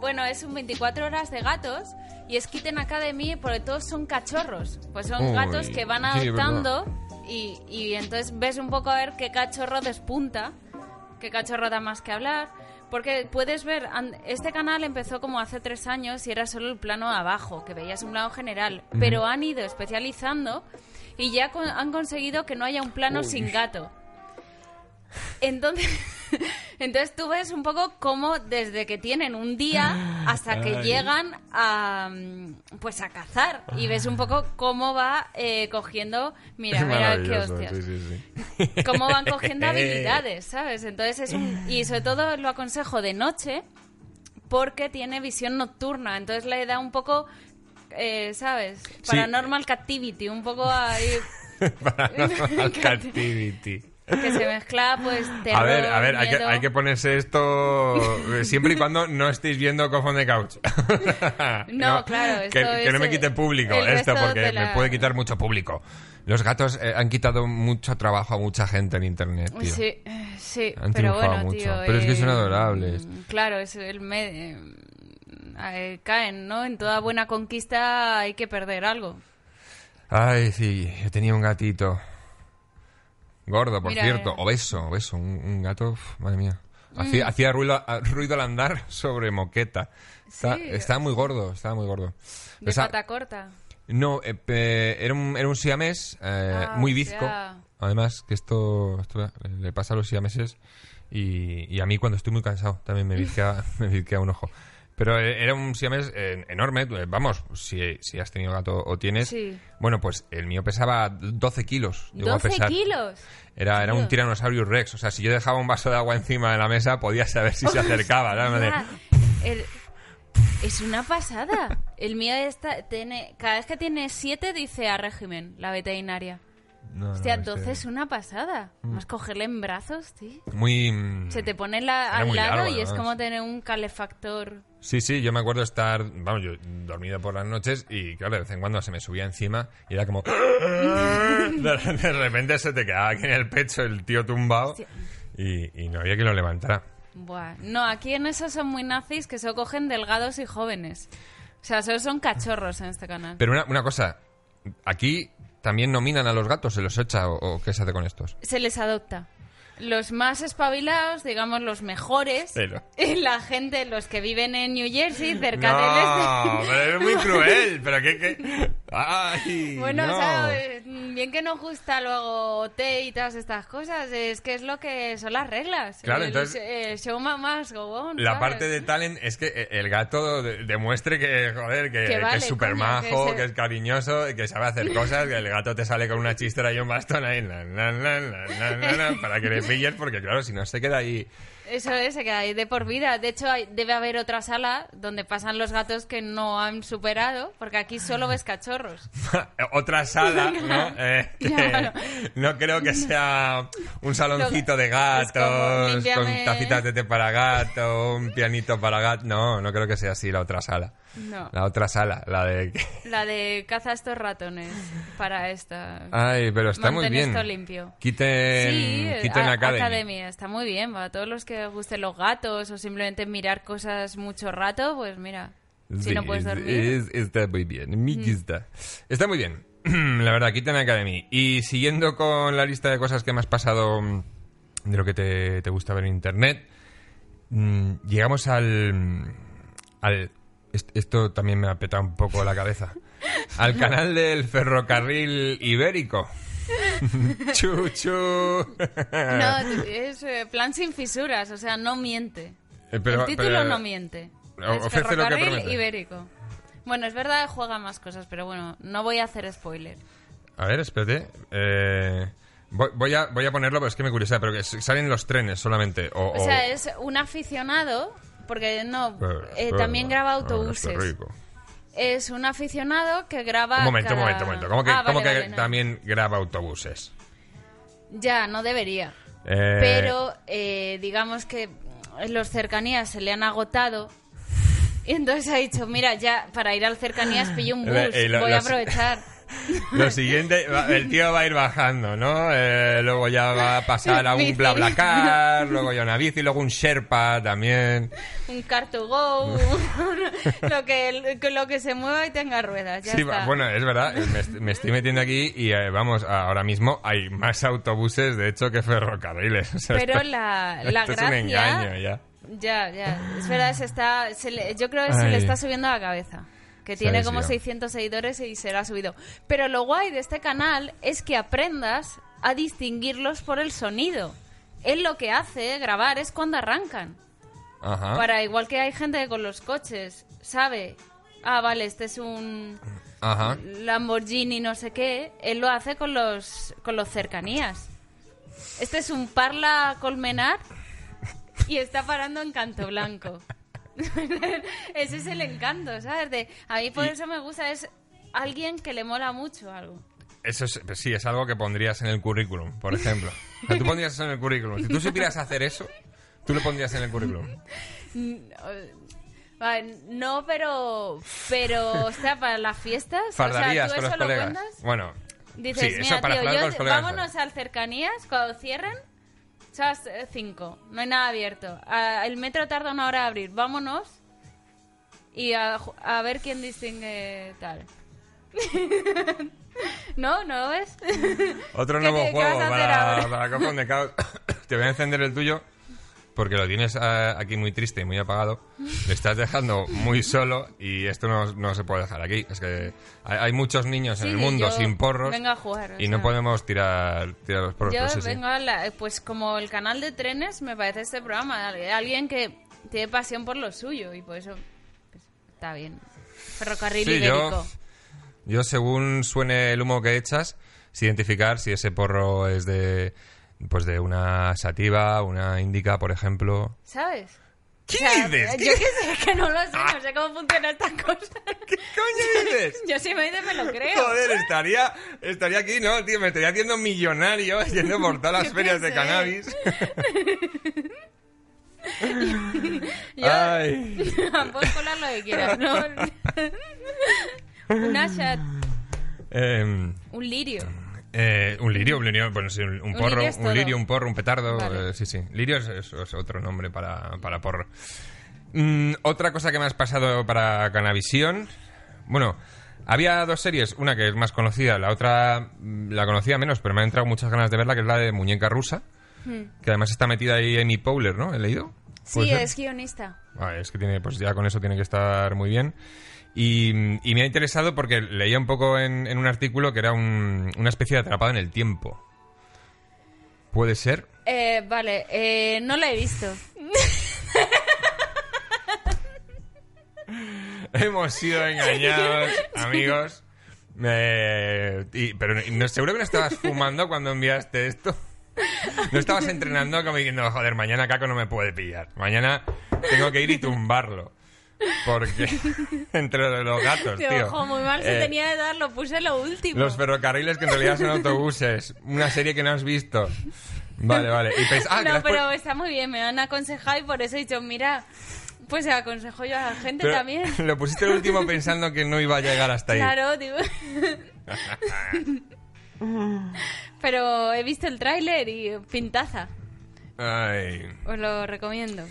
Bueno, es un 24 horas de gatos y es Kitten Academy porque todos son cachorros. Pues son Uy, gatos que van sí, adoptando y, y entonces ves un poco a ver qué cachorro despunta, qué cachorro da más que hablar. Porque puedes ver, este canal empezó como hace tres años y era solo el plano abajo, que veías un plano general. Pero han ido especializando y ya con- han conseguido que no haya un plano sin gato. Entonces, entonces tú ves un poco cómo desde que tienen un día hasta que Ay. llegan a pues a cazar y ves un poco cómo va eh, cogiendo mira Es mira qué hostias sí, sí, sí. cómo van cogiendo habilidades sabes entonces es un y sobre todo lo aconsejo de noche porque tiene visión nocturna entonces le da un poco eh, sabes paranormal captivity un poco ahí Paranormal Captivity. que se mezcla pues terror, A ver, a ver, hay que, hay que ponerse esto eh, siempre y cuando no estéis viendo Coffin the Couch. No, claro, que, no me quite público esto, porque de me puede quitar mucho público. Los gatos eh, han quitado mucho trabajo a mucha gente en internet, tío. Sí, eh, sí, Han pero bueno, mucho. tío. Pero es que son adorables. Claro, es el me- eh, eh, caen, ¿no? En toda buena conquista hay que perder algo. Ay, sí, yo tenía un gatito. Gordo, por Mira, cierto. mira. Obeso, obeso. Un, un gato, uf, madre mía. Hacía, hacía ruido, a- ruido al andar sobre moqueta. Está- Sí. Estaba muy gordo, estaba muy gordo. De Esa- pata corta. No, eh, era, un, era un siamés eh, Ah, muy bizco. sea. Además, que esto, esto le pasa a los siameses y, y a mí cuando estoy muy cansado también me bizquea, me bizquea un ojo. Pero eh, era un siamés eh, enorme. eh, Vamos, si, si has tenido gato o tienes. Sí. Bueno, pues el mío pesaba 12 kilos. llegó a 12 pesar. kilos. Era, era un Tío. Tyrannosaurus Rex. O sea, si yo dejaba un vaso de agua encima de la mesa, podía saber si se acercaba. el- es una pasada. El mío está, tiene, cada vez que tiene 7 dice a régimen, la veterinaria. No, Hostia, este- 12 es una pasada. Más cogerle en brazos, tío. Muy. mm, Se te pone la- al lado largo, y es como tener un calefactor. Sí, sí, yo me acuerdo estar, vamos, yo dormido por las noches y claro, de vez en cuando se me subía encima y era como... De, repente se te quedaba aquí en el pecho el tío tumbado y, y no había quien lo levantara. Buah. No, aquí en eso son muy nazis que se cogen delgados y jóvenes. O sea, solo son cachorros en este canal. Pero una, una cosa, aquí también nominan a los gatos, se los echa o, qué se hace con estos. Se les adopta. Los más espabilados, digamos los mejores, Pero- y la gente, los que viven en New Jersey, cerca No, del este. pero es muy cruel, pero qué... qué... Ay, Bueno, no. o sea, eh, bien que nos gusta luego té y todas estas cosas, es que es lo que son las reglas. Claro, el, entonces- eh, show más go on, La ¿sabes? parte de talent es que eh, el gato de- demuestre que, joder, que, Que que vale, es súper majo, que que, es cariñoso, que sabe hacer cosas, que el gato te sale con una chistera y un bastón ahí, la, la, la, para que le pilles, porque claro, si no se queda ahí Eso es, se queda ahí de por vida. De hecho, hay- debe haber otra sala donde pasan los gatos que no han superado, porque aquí solo ves cachorros. Otra sala, ¿no? Eh, que Claro. no creo que sea un saloncito de como, gatos, con tacitas de té para gato, un pianito para gato. No, no creo que sea así la otra sala. No. La otra sala, la de... La de caza estos ratones para esta. Ay, pero está muy bien. esto limpio. Quiten, Sí, quiten a- Academy. está muy bien. Para todos los que gusten los gatos o simplemente mirar cosas mucho rato, pues mira, si Sí, no puedes es- dormir. es- está muy bien. Me gusta. Está muy bien. La verdad, Kitten Academy. Y siguiendo con la lista de cosas que me has pasado mm, de lo que te, te gusta ver en internet, mm, llegamos al. al esto también me ha petado un poco la cabeza. Al canal del ferrocarril ibérico. chu, chu. No, es eh, plan sin fisuras, o sea, no miente. Eh, pero- El título pero- no miente. Es ferrocarril ibérico. Bueno, es verdad, juega más cosas, pero bueno, no voy a hacer spoiler. A ver, espérate. Eh, voy, voy a, voy a ponerlo, pero es que me curiosa, pero que salen los trenes solamente. O, O sea, es un aficionado, porque no, eh, también graba autobuses. Ah, rico. Es un aficionado que graba. Un momento, un cada- momento, un momento. ¿Cómo que, Ah, cómo vale, que vale, no. también graba autobuses? Ya, no debería. Eh, Pero eh, digamos que los cercanías se le han agotado. Y entonces ha dicho, mira, ya para ir al cercanías pillo un bus, Eh, eh, voy a aprovechar. Lo siguiente, el tío va a ir bajando, ¿no? Eh, luego ya va a pasar a un. BlaBlaCar, luego ya una bici, luego un Sherpa también. Un car to go, lo, que, lo que se mueva y tenga ruedas, ya Sí, está. bueno, es verdad, eh, me, me estoy metiendo aquí y eh, vamos, ahora mismo hay más autobuses, de hecho, que ferrocarriles. O sea, Pero esto- la, la esto gracia... es un engaño ya. Ya, ya. Es verdad, se está, se le- yo creo que se Ay. le está subiendo a la cabeza. Que tiene como desviado. 600 seguidores y se le ha subido. Pero lo guay de este canal es que aprendas a distinguirlos por el sonido. Él lo que hace, grabar, es cuando arrancan. Ajá. Para igual que hay gente que con los coches sabe, ah, vale, este es un Ajá. Lamborghini no sé qué, él lo hace con los con los cercanías. Este es un Parla Colmenar y está parando en Canto Blanco. Ese es el encanto, ¿sabes? De, a mí por Y- eso me gusta, es alguien que le mola mucho algo. Eso es, pues sí, es algo que pondrías en el currículum, por ejemplo. O sea, tú pondrías eso en el currículum. Si tú supieras hacer eso, tú lo pondrías en el currículum. No, pero, pero, o sea, para las fiestas, Fardarías o sea, ¿tú con los eso lo colegas. Bueno, Dices, sí, eso mira, para tío, yo- con los colegas. vámonos al cercanías, cuando cierren, las 5, no hay nada abierto. Ah, el metro tarda una hora a abrir, vámonos y a, a ver quién distingue tal. ¿No? ¿No lo ves? Otro ¿Qué nuevo juego para, para Cofón de Caos. Te voy a encender el tuyo porque lo tienes eh, aquí muy triste y muy apagado. Le estás dejando muy solo y esto no, no se puede dejar aquí. Es que hay, hay muchos niños en Sí, el mundo sin porros vengo a jugar, y no sea. podemos tirar, tirar los porros. Yo pero sí, sí. vengo a la- pues como el canal de trenes me parece este programa, alguien que tiene pasión por lo suyo y por eso pues, está bien. Ferrocarril Sí, ibérico. yo, yo según suene el humo que echas, identificar si ese porro es de pues de una sativa, una indica, por ejemplo. ¿Sabes? ¿Qué O sea, dices? Yo ¿Qué- que sé, que no lo sé, no sé cómo funciona esta cosa. ¿Qué coño dices? Yo si me dices me lo creo. Joder, estaría, estaría aquí, ¿no? Tío, me estaría haciendo millonario yendo por todas las Yo ferias de cannabis. Yo, Ay. puedes colar lo que quieras, ¿no? un ashat, Em, un lirio. Eh, un lirio, un lirio, bueno, sí, un, porro, lirio un lirio, un porro, un petardo, Vale. eh, sí, sí. Lirio es, es- es otro nombre para, para porro. Mm, otra cosa que me has pasado para Canavisión, bueno, había dos series, una que es más conocida, la otra mm, la conocía menos, pero me han entrado muchas ganas de verla, que es la de Muñeca Rusa, que además está metida ahí Amy Powler, ¿no? ¿He leído? ¿Puede Sí, ser? es guionista. Ah, es que tiene, pues ya con eso tiene que estar muy bien. Y, y me ha interesado porque leía un poco en, en un artículo que era un- una especie de atrapado en el tiempo. ¿Puede ser? Eh, vale, eh, no la he visto. Hemos sido engañados, amigos. Eh, y- pero no- seguro que no estabas fumando cuando enviaste esto. No estabas entrenando como diciendo, joder, mañana Caco no me puede pillar. Mañana tengo que ir y tumbarlo. Porque entre los gatos, Tío, tío. ojo, muy mal se Eh, tenía de dar, lo puse lo último. Los ferrocarriles que en realidad son autobuses. Una serie que no has visto. Vale, vale. Y pens- ah, no, pero está muy bien, me han aconsejado y por eso he dicho, mira, pues se aconsejo yo a la gente pero también. Lo pusiste el último pensando que no iba a llegar hasta ahí. Claro, digo. pero he visto el tráiler y pintaza. Ay. Os lo recomiendo.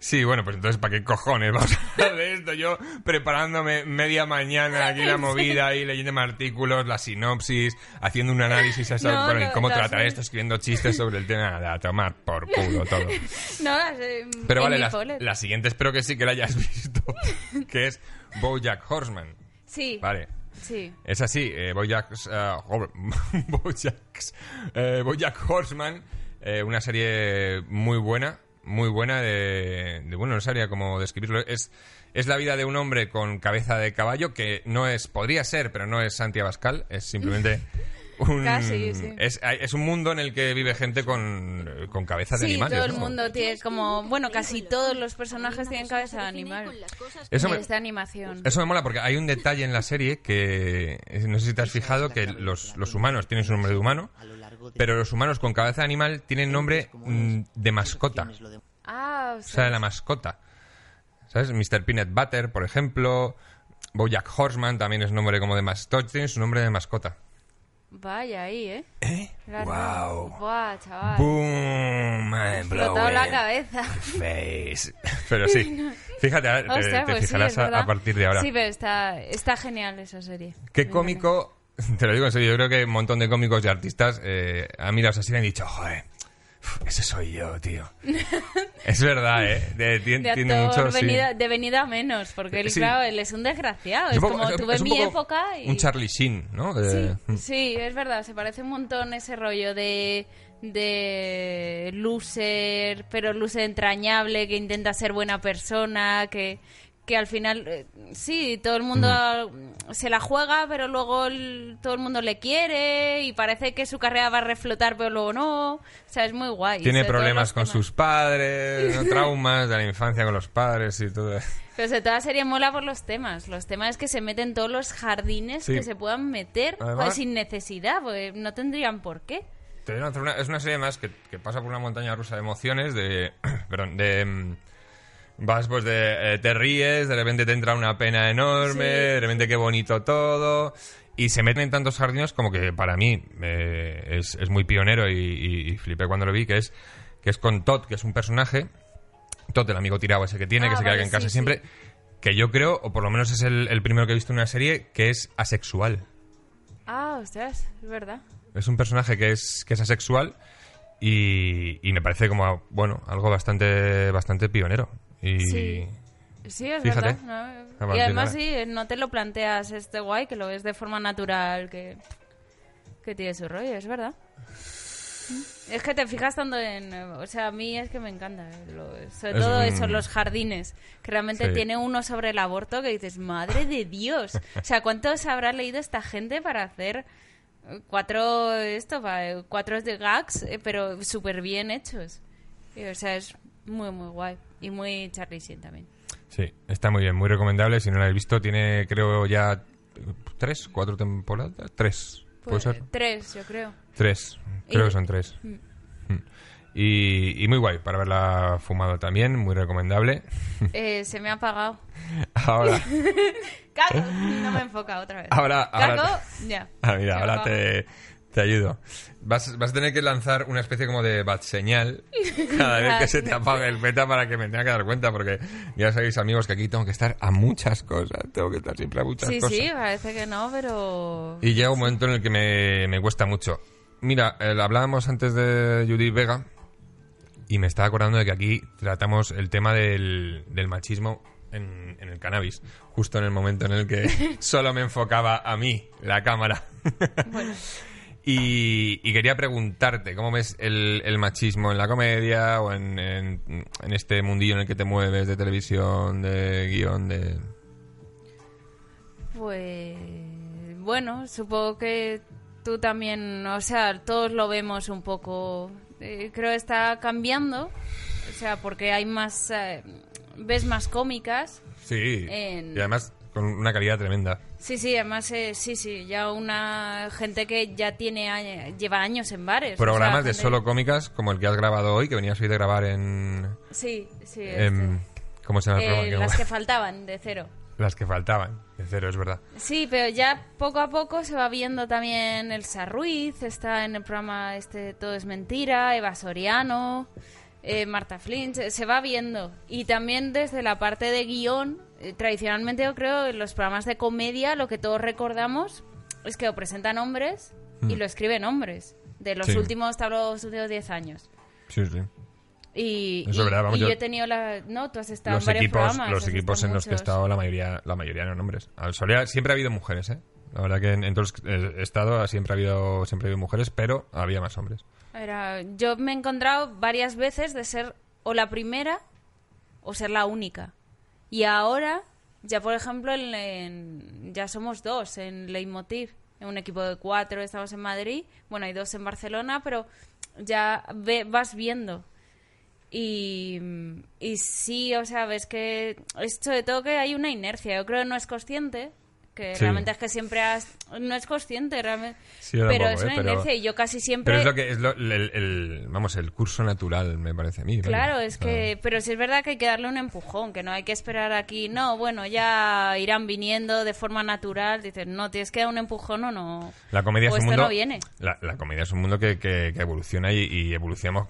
Sí, bueno, pues entonces, ¿para qué cojones vamos a hablar de esto? Yo preparándome media mañana aquí la movida y leyendo artículos, la sinopsis, haciendo un análisis, a No, bueno, ¿y no, cómo tratar esto? Escribiendo chistes sobre el tema, a tomar por culo todo. No, eh, Pero vale, la, siguiente espero que sí que la hayas visto, que es Bojack Horseman. Sí, Vale. sí. Es así, eh, Bojack, Hor- Bojack, eh, Bojack Horseman, una serie muy buena, muy buena de, de- bueno, no sabría cómo describirlo. Es, es la vida de un hombre con cabeza de caballo que no es, podría ser, pero no es Santi Abascal, es simplemente un, Casi, sí. es, es un mundo en el que vive gente con, con cabeza de Sí, animales. todo el ¿no? mundo tiene como, bueno, casi todos los personajes tienen cabeza de animal. Eso me- de animación. Eso me mola porque hay un detalle en la serie que no sé si te has fijado que los, los humanos tienen su nombre de humano, pero los humanos con cabeza de animal tienen nombre mm, de mascota, Ah, o o sea, sea, de la mascota. ¿Sabes? Mr. Peanut Butter, por ejemplo, Bojack Horseman también es nombre como de mascota, tiene su nombre de mascota. vaya ahí, ¿eh? ¿Eh? Wow. Buah, chaval. Boom, Explotado la cabeza. Face. Pero sí, fíjate, te, Ostras, te pues sí, fijarás es a- partir de ahora. Sí, pero está, está genial esa serie. Qué cómico, te lo digo en serio, yo creo que un montón de cómicos y artistas eh, han mirado serie y han dicho, joder, ese soy yo, tío. es verdad, ¿eh? De, De tiene actor mucho, sí. venida, de venida menos, porque él, Sí. claro, él es un desgraciado. Es como es- tuve es mi época y... Un Charlie Sheen, ¿no? De- Sí, sí, es verdad, se parece un montón ese rollo de, de loser, pero loser entrañable, que intenta ser buena persona, que, que al final, eh, sí, todo el mundo se la juega, pero luego el- todo el mundo le quiere y parece que su carrera va a reflotar, pero luego no. O sea, es muy guay. Tiene problemas con temas. sus padres, ¿no? traumas de la infancia con los padres y todo. Pero sobre todo la serie mola por los temas. Los temas es que se meten todos los jardines Sí. que se puedan meter Además- pues, sin necesidad, porque no tendrían por qué. Una- es una serie más que, que pasa por una montaña rusa de emociones, de... perdón, de... Vas pues de... eh, te ríes, de repente te entra una pena enorme, Sí. de repente qué bonito todo... Y se meten en tantos jardines como que para mí eh, es, es muy pionero y, y- y flipé cuando lo vi, que es, que es con Todd, que es un personaje, Todd, el amigo tirado ese que tiene, Ah, que se queda vale, en casa sí, siempre, que yo creo, o por lo menos es el, el primero que he visto en una serie, que es asexual. Ah, ostras, es verdad. Es un personaje que es, que es asexual y, y me parece como, bueno, algo bastante, bastante pionero. Y Sí. Sí, es Fíjate. verdad. Y además de sí, no te lo planteas este guay, que lo ves de forma natural, que, que tiene su rollo, es verdad. Es que te fijas tanto en... O sea, a mí es que me encanta. eh, lo- sobre Es todo un- eso, los jardines. Que realmente Sí. tiene uno sobre el aborto que dices, madre de Dios. O sea, ¿cuántos habrá leído esta gente para hacer cuatro esto cuatro de gags, eh, pero súper bien hechos? Y, o sea, es muy, muy guay. Y muy Charlie Sheen también. sí, está muy bien, muy recomendable. Si no lo habéis visto, tiene creo ya tres, cuatro temporadas, tres, puede Pues, ser. Tres, yo creo. Tres, creo Y- que son tres. Mm. Y, y muy guay para haberla fumado también, muy recomendable. Eh, se me ha apagado. Ahora. No me enfoca otra vez. Ahora-. Ya. Ah, mira, ahora te, te ayudo. Vas, vas a tener que lanzar una especie como de bat señal cada vez que se te apague el beta para que me tenga que dar cuenta, porque ya sabéis, amigos, que aquí tengo que estar a muchas cosas. Tengo que estar siempre a muchas Sí, cosas. sí, parece que no, pero... Y llega un momento en el que me, me cuesta mucho. Mira, eh, hablábamos antes de Judy Vega y me estaba acordando de que aquí tratamos el tema del, del machismo en, en el cannabis, justo en el momento en el que solo me enfocaba a mí la cámara. Bueno, Y, y quería preguntarte, ¿cómo ves el, el machismo en la comedia o en, en- en este mundillo en el que te mueves de televisión, de guion, de... pues... Bueno, supongo que tú también... O sea, todos lo vemos un poco eh, creo que está cambiando. O sea, porque hay más. eh, ves más cómicas. Sí. En- Y además con una calidad tremenda. Sí, sí, además, eh, sí, sí, ya una gente que ya tiene lleva años en bares. o sea, Programas de gente- solo cómicas, como el que has grabado hoy, que venías hoy de grabar en... Sí, sí. en- este. ¿Cómo se llama el Eh, programa? que- las que faltaban, de cero. las que faltaban. De cero, es verdad. Sí, pero ya poco a poco se va viendo también Elsa Ruiz, está en el programa este Todo es Mentira, Eva Soriano, eh, Marta Flynn, se, va viendo. Y también desde la parte de guion, eh, tradicionalmente yo creo en los programas de comedia lo que todos recordamos es que lo presentan hombres y lo escriben hombres, de los Mm. Sí. últimos, te hablo de los últimos 10 años. Sí, sí. Y, Eso es y- verdad, vamos, y yo- yo he tenido la... No, tú has estado Los en varios equipos, programas. los equipos en los que he muchos. estado, la mayoría, la mayoría eran hombres. A Soria siempre ha habido mujeres, ¿eh? La verdad que en, en todos los he estado siempre ha habido siempre ha habido mujeres, pero había más hombres. Era- yo me he encontrado varias veces de ser o la primera o ser la única. Y ahora, ya por ejemplo, en, en- ya somos dos en Leitmotiv. En un equipo de cuatro estamos en Madrid. Bueno, hay dos en Barcelona, pero ya ve- vas viendo. Y, y sí, o sea, ves que es sobre todo que hay una inercia. Yo creo que no es consciente, que Sí. realmente es que siempre has, no es consciente realmente, Sí, pero poco, es ¿eh? una Pero- inercia y yo casi siempre Pero es lo que es lo- el, el- vamos, el curso natural, me parece a mí. Claro, es que, pero sí es verdad que hay que darle un empujón, que no hay que esperar aquí, no, bueno, ya irán viniendo de forma natural, dices, no, tienes que dar un empujón o no. La comedia o es un mundo. no viene. La, la comedia es un mundo que, que- que evoluciona y, y evolucionamos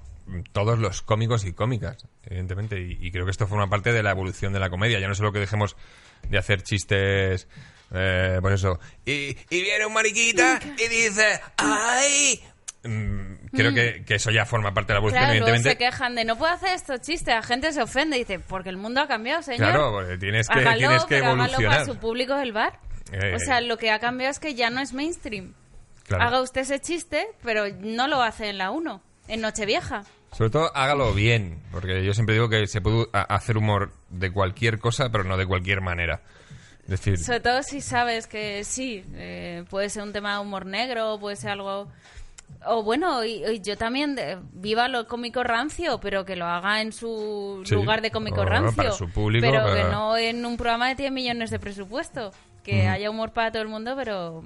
todos los cómicos y cómicas, evidentemente. Y, y creo que esto forma parte de la evolución de la comedia. Ya no solo que dejemos de hacer chistes. Eh, pues eso. Y, y viene un mariquita y dice, ¡ay! Mm, creo que, que eso ya forma parte de la evolución, Claro, luego evidentemente. se quejan de no puedo hacer estos chistes, la gente se ofende y dice, porque el mundo ha cambiado, señor. Claro, porque tienes que, Hágalo, tienes que pero hágalo evolucionar. para su público del bar. Eh, o sea, lo que ha cambiado es que ya no es mainstream. Claro. Haga usted ese chiste, pero no lo hace en la 1, en Nochevieja. Sobre todo hágalo bien, porque yo siempre digo que se puede hacer humor de cualquier cosa, pero no de cualquier manera. Decir, Sobre todo si sabes que sí, eh, puede ser un tema de humor negro, puede ser algo... O bueno, y, y yo también, de- viva lo cómico rancio, pero que lo haga en su Sí, lugar de cómico rancio. para su público, pero que no en un programa de 10 millones de presupuesto. Que haya humor para todo el mundo, pero...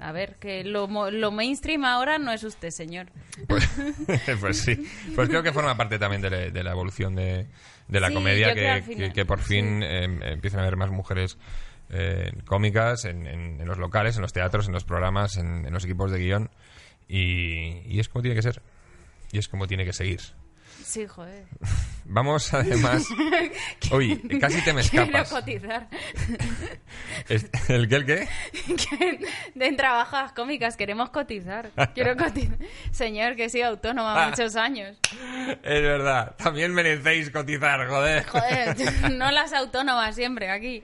A ver, que lo, lo mainstream ahora no es usted, señor. Pues, pues sí. Pues creo que forma parte también de, la- de la evolución de, de la Sí, comedia, que- que por fin eh, empiezan a haber más mujeres eh, cómicas en, en- los locales, en los teatros, en los programas, en, en los equipos de guion. Y, y es como tiene que ser. Y es como tiene que seguir. Sí, joder. Vamos además... Uy, casi te me Quiero escapas. cotizar. Es- ¿El qué, el qué? que de trabajas cómicas queremos cotizar. Quiero cotizar. Señor, que he sido autónoma Ah. muchos años. Es verdad. También merecéis cotizar, joder. Joder, no las autónomas siempre aquí.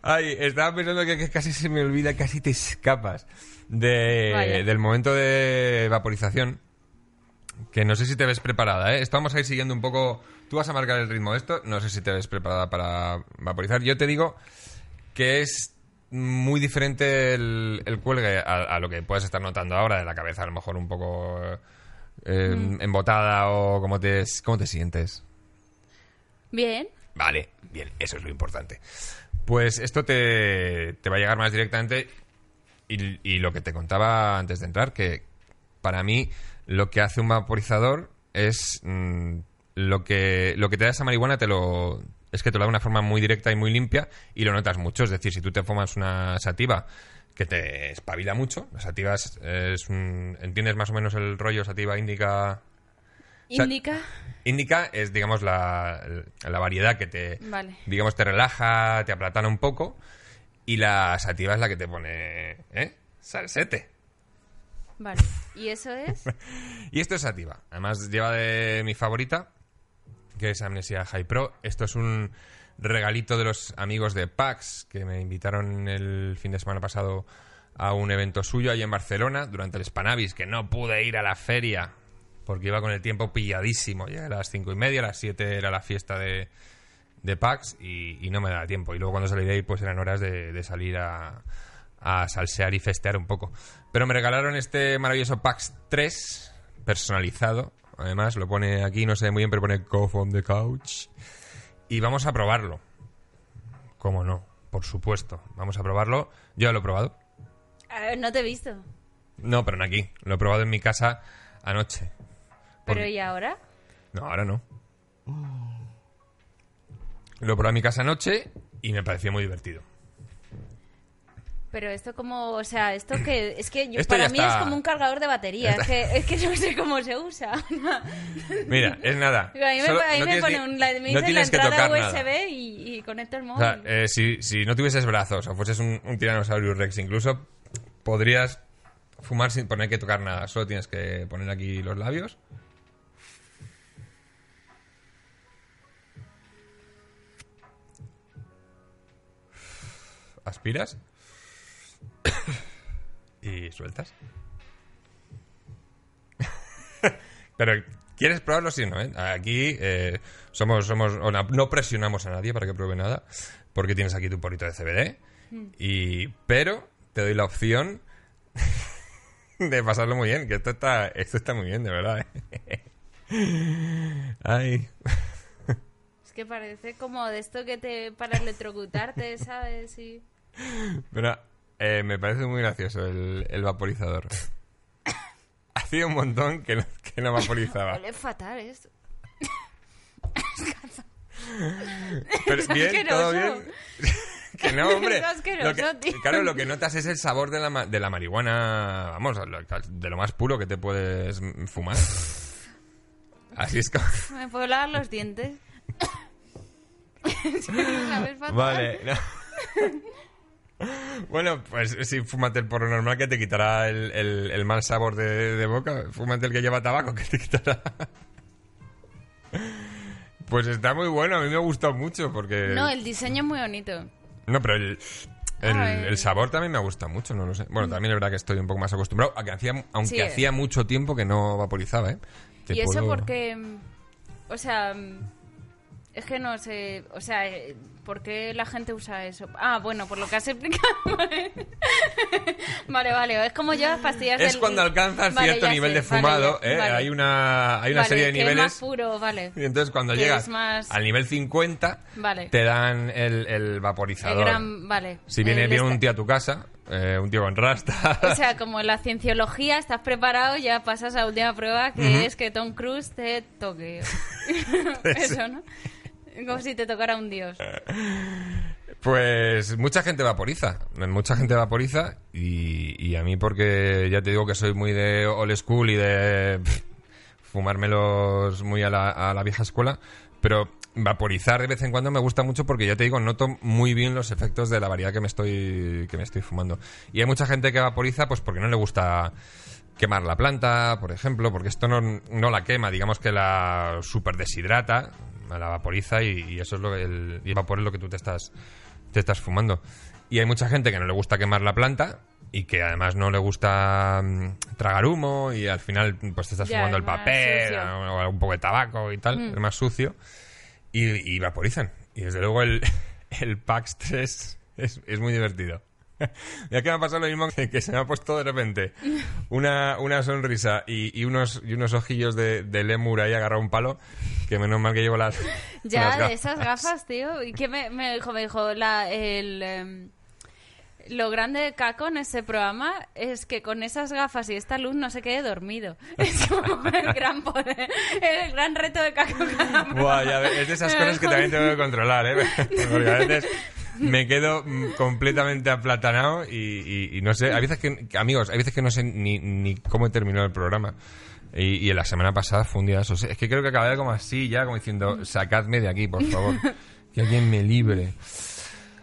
Ay, estaba pensando que, que casi se me olvida, casi te escapas de, Vaya. del momento de vaporización. Que no sé si te ves preparada, ¿eh? Estamos ahí siguiendo un poco... Tú vas a marcar el ritmo de esto, no sé si te ves preparada para vaporizar. Yo te digo que es muy diferente el, el cuelgue a, a lo que puedes estar notando ahora de la cabeza, a lo mejor un poco eh, embotada o cómo te, cómo te sientes. Bien. Vale, bien, eso es lo importante. Pues esto te, te va a llegar más directamente y, y lo que te contaba antes de entrar, que para mí lo que hace un vaporizador es mm, lo que lo que te da esa marihuana te lo es que te lo da de una forma muy directa y muy limpia y lo notas mucho. Es decir, si tú te fumas una sativa que te espabila mucho, la sativa es, es un- ¿Entiendes más o menos el rollo sativa índica? sea, Indica. Indica es, digamos, la, la variedad que te, Vale. digamos, te relaja, te aplatana un poco. Y la sativa es la que te pone, ¿eh? Salsete. Vale. ¿Y eso es? Y esto es sativa. Además, lleva de mi favorita, que es Amnesia High Pro. Esto es un regalito de los amigos de PAX, que me invitaron el fin de semana pasado a un evento suyo ahí en Barcelona, durante el Spanavis, que no pude ir a la feria, porque iba con el tiempo pilladísimo. Ya a las cinco y media, a las siete era la fiesta de, de PAX y, y no me daba tiempo. Y luego cuando salí de ahí, pues eran horas de, de salir a, a salsear y festear un poco. Pero me regalaron este maravilloso PAX 3 personalizado, Además, lo pone aquí, no sé muy bien, pero pone Cough on the Couch. Y vamos a probarlo. ¿Cómo no? Por supuesto. Vamos a probarlo. Yo ya lo he probado. Ah, no te he visto. No, pero no aquí. Lo he probado en mi casa anoche. Por- Pero ¿y ahora? No, ahora no. Lo probé en mi casa anoche y me pareció muy divertido. Pero esto como, o sea, esto que es que yo- Esto para mí está. es como un cargador de batería, es que, es que no sé cómo se usa. Mira, es nada. a mí me, Solo- a mí no me tienes pone un, la, me no entrada nada. USB y, y conecto el O móvil. sea, eh, si, si no tuvieses brazos o fueses un, un Tyrannosaurus Rex incluso, podrías fumar sin poner que tocar nada. Solo tienes que poner aquí los labios. Aspiras. Y sueltas. Pero quieres probarlo si no, ¿eh? Aquí eh, somos, somos, no no presionamos a nadie para que pruebe nada, porque tienes aquí tu porrito de CBD. Y, pero te doy la opción de pasarlo muy bien, que esto está, esto está muy bien, de verdad. ¿eh? Ay. Es que parece como de esto que te para electrocutarte, ¿sabes? Y... Pero eh, me parece muy gracioso el, el vaporizador. Hacía un montón que no, que no vaporizaba. Huele fatal esto. Pero Es bien, todo bien. que no, hombre. Es asqueroso, Lo que- tío. claro, lo que notas es el sabor de la, de la marihuana, vamos, lo- de lo más puro que te puedes fumar. Así es como... ¿Me puedo lavar los dientes? Es que sabes fatal. Vale. no. Bueno, pues sí, fúmate el porro normal que te quitará el, el- el mal sabor de, de boca. Fúmate el que lleva tabaco que te quitará. Pues está muy bueno, a mí me ha gustado mucho porque... No, el diseño es muy bonito. No, pero el, el, sabor también me gusta mucho, no lo sé. Bueno, también es verdad que estoy un poco más acostumbrado, a que hacía, aunque Sí. hacía mucho tiempo que no vaporizaba, ¿eh? Te Y eso porque, o sea, es que no sé, o sea, eh, ¿por qué la gente usa eso? Ah, bueno, por lo que has explicado. vale, vale, es como yo las pastillas Es del- cuando alcanzas Vale, cierto nivel sé, de fumado, ¿eh? vale. Hay una, hay una serie de que es niveles... más puro, vale. Y entonces cuando Que llegas más- al nivel 50, Vale. te dan el, el El vaporizador. gran, vale. Si viene, El viene un esta- tío a tu casa, eh, un tío con rasta. O sea, como en la cienciología estás preparado, ya pasas a la última prueba, que es que Tom Cruise te toque. Eso, ¿no? Como si te tocara un dios. Pues mucha gente vaporiza, mucha gente vaporiza y, y a mí porque ya te digo que soy muy de old school y de fumármelos muy a la, a la vieja escuela, pero vaporizar de vez en cuando me gusta mucho porque ya te digo, noto muy bien los efectos de la variedad que me estoy, que me estoy fumando. Y hay mucha gente que vaporiza pues porque no le gusta quemar la planta, por ejemplo, porque esto no, no la quema, digamos que la super deshidrata, la vaporiza y, y eso es lo que el, vapor es lo que tú te estás, te estás fumando. Y hay mucha gente que no le gusta quemar la planta y que además no le gusta mm, tragar humo y al final pues te estás Ya, fumando el papel o un poco de tabaco y tal, es más sucio y, y vaporizan. Y desde luego el, el PAX 3 es, es muy divertido. Ya que me ha pasado lo mismo que, que se me ha puesto de repente una, una sonrisa y, y unos, y unos ojillos de, de lemur ahí agarrado un palo, que menos mal que llevo las, Ya, las de esas gafas, tío. ¿Y qué me, me dijo? Me dijo, la, el, em, lo grande de Caco en ese programa es que con esas gafas y esta luz no se quede dormido. Es como el gran poder, el gran reto de Caco cada Buah, ya es de esas cosas que también tengo que controlar, ¿eh? Porque a veces me quedo mm, completamente aplatanado y, y- y no sé, hay veces que, amigos, hay veces que no sé ni, ni cómo he terminado el programa. Y, la semana pasada fue un día de esos. Es que creo que acabé como así, ya como diciendo, sacadme de aquí, por favor. Que alguien me libre.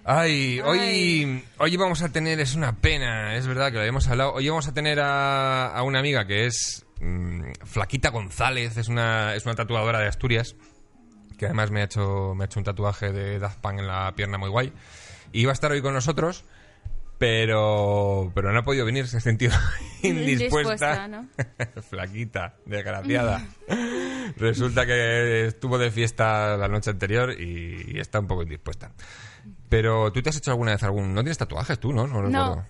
Ay, hoy, hoy vamos a tener, es una pena, es verdad que lo habíamos hablado. Hoy vamos a tener a, a una amiga que es mm, Flaquita González, es una, es una tatuadora de Asturias que además me ha hecho me ha hecho un tatuaje de Daft Punk en la pierna muy guay. Y iba a estar hoy con nosotros, pero pero no ha podido venir, se ha sentido indispuesta. Flaquita, desgraciada. Resulta que estuvo de fiesta la noche anterior y, y está un poco indispuesta. Pero tú te has hecho alguna vez algún... No tienes tatuajes tú, ¿no? No, No. recuerdo.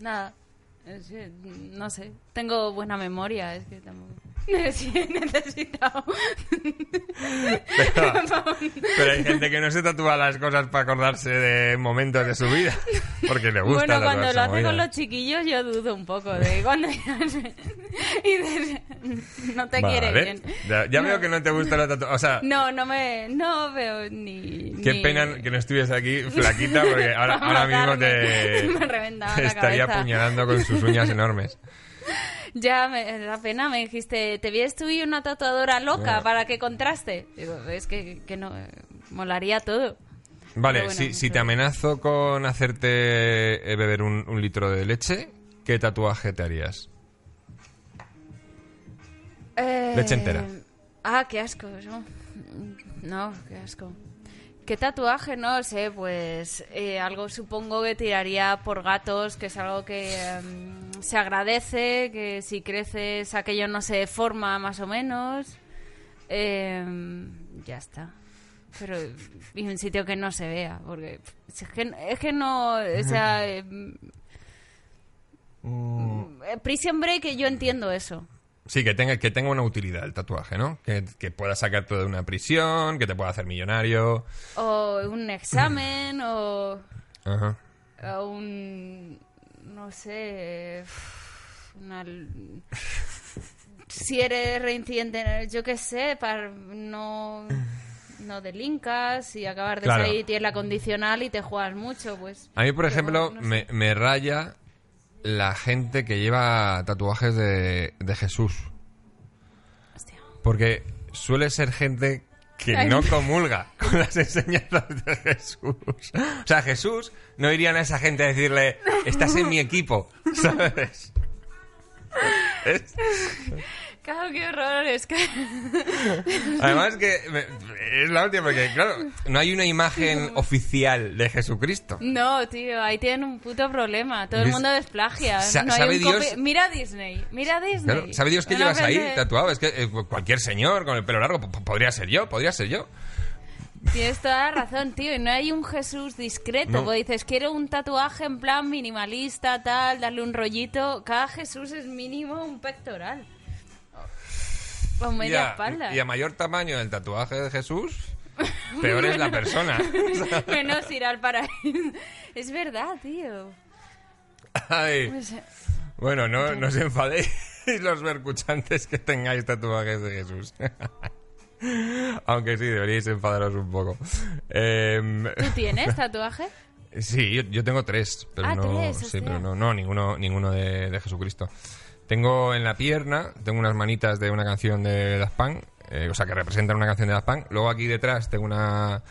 Nada. No sé. Tengo buena memoria. Es que tampoco- Sí, necesitado. Pero, pero hay gente que no se tatúa las cosas para acordarse de momentos de su vida. Porque le gusta Bueno, cuando lo hace con movidas. los chiquillos yo dudo un poco de cuando ya se- y dices, no te quiere Vale. bien. Ya, ya veo que no te gusta la tatuaje. O sea, No, no me, no veo ni. qué ni- pena que no estuvieras aquí flaquita porque ahora, ahora mismo te Me la estaría apuñalando con sus uñas enormes. Ya me da pena, me dijiste, ¿te vienes tú y una tatuadora loca para que contraste? Digo, es que, que no, eh, molaría todo. Vale, bueno, si, si te amenazo con hacerte eh, beber un, un litro de leche, ¿qué tatuaje te harías? Eh, Leche entera. Ah, qué asco, ¿no? No, qué asco. ¿Qué tatuaje? No sé, pues eh, algo supongo que tiraría por gatos, que es algo que em, se agradece, que si creces aquello no se deforma más o menos. Em, ya está. Pero y un sitio que no se vea, porque es que, es que no, o sea, em, eh, Prison Break yo entiendo eso. Sí, que tenga, que tenga una utilidad el tatuaje, ¿no? Que, que pueda sacarte de una prisión, que te pueda hacer millonario. O un examen, o, Ajá. o un. No sé. Una, si eres reincidente, yo qué sé, para no. No delincas y acabar de Claro. salir tienes la condicional y te juegas mucho, pues. A mí, por ejemplo, no sé. me, me raya la gente que lleva tatuajes de, de Jesús. Hostia. Porque suele ser gente que Ay, no comulga con las enseñanzas de Jesús. O sea, Jesús no irían a esa gente a decirle, estás en mi equipo, ¿sabes? Es- Claro, qué horror, es que. Además que me- es la última, porque claro, no hay una imagen oficial de Jesucristo. No, tío, ahí tienen un puto problema. Todo el ¿Ves? mundo desplagia. Sa- no hay ¿sabe un Dios? Mira Disney, mira Disney. Claro, ¿Sabe Dios que Una llevas ahí tatuado? Es que eh, cualquier señor con el pelo largo podría ser yo, podría ser yo. Tienes toda la razón, tío. Y no hay un Jesús discreto. No. Porque dices, quiero un tatuaje en plan minimalista, tal, darle un rollito. Cada Jesús es mínimo un pectoral. O Y media a, espalda. y a mayor tamaño del tatuaje de Jesús, peor es la persona. Menos ir al paraíso. Es verdad, tío. Ay. Pues, eh, Bueno, no, no os enfadéis los escuchantes que tengáis tatuajes de Jesús. Aunque sí, deberíais enfadaros un poco. Em, ¿Tú tienes tatuaje? sí, yo, yo tengo tres, pero Ah, no, tres, sí, pero no, no, ninguno, ninguno de, de Jesucristo. Tengo en la pierna, tengo unas manitas de una canción de Daft Punk, eh, o sea, que representan una canción de Daft Punk. Luego aquí detrás tengo una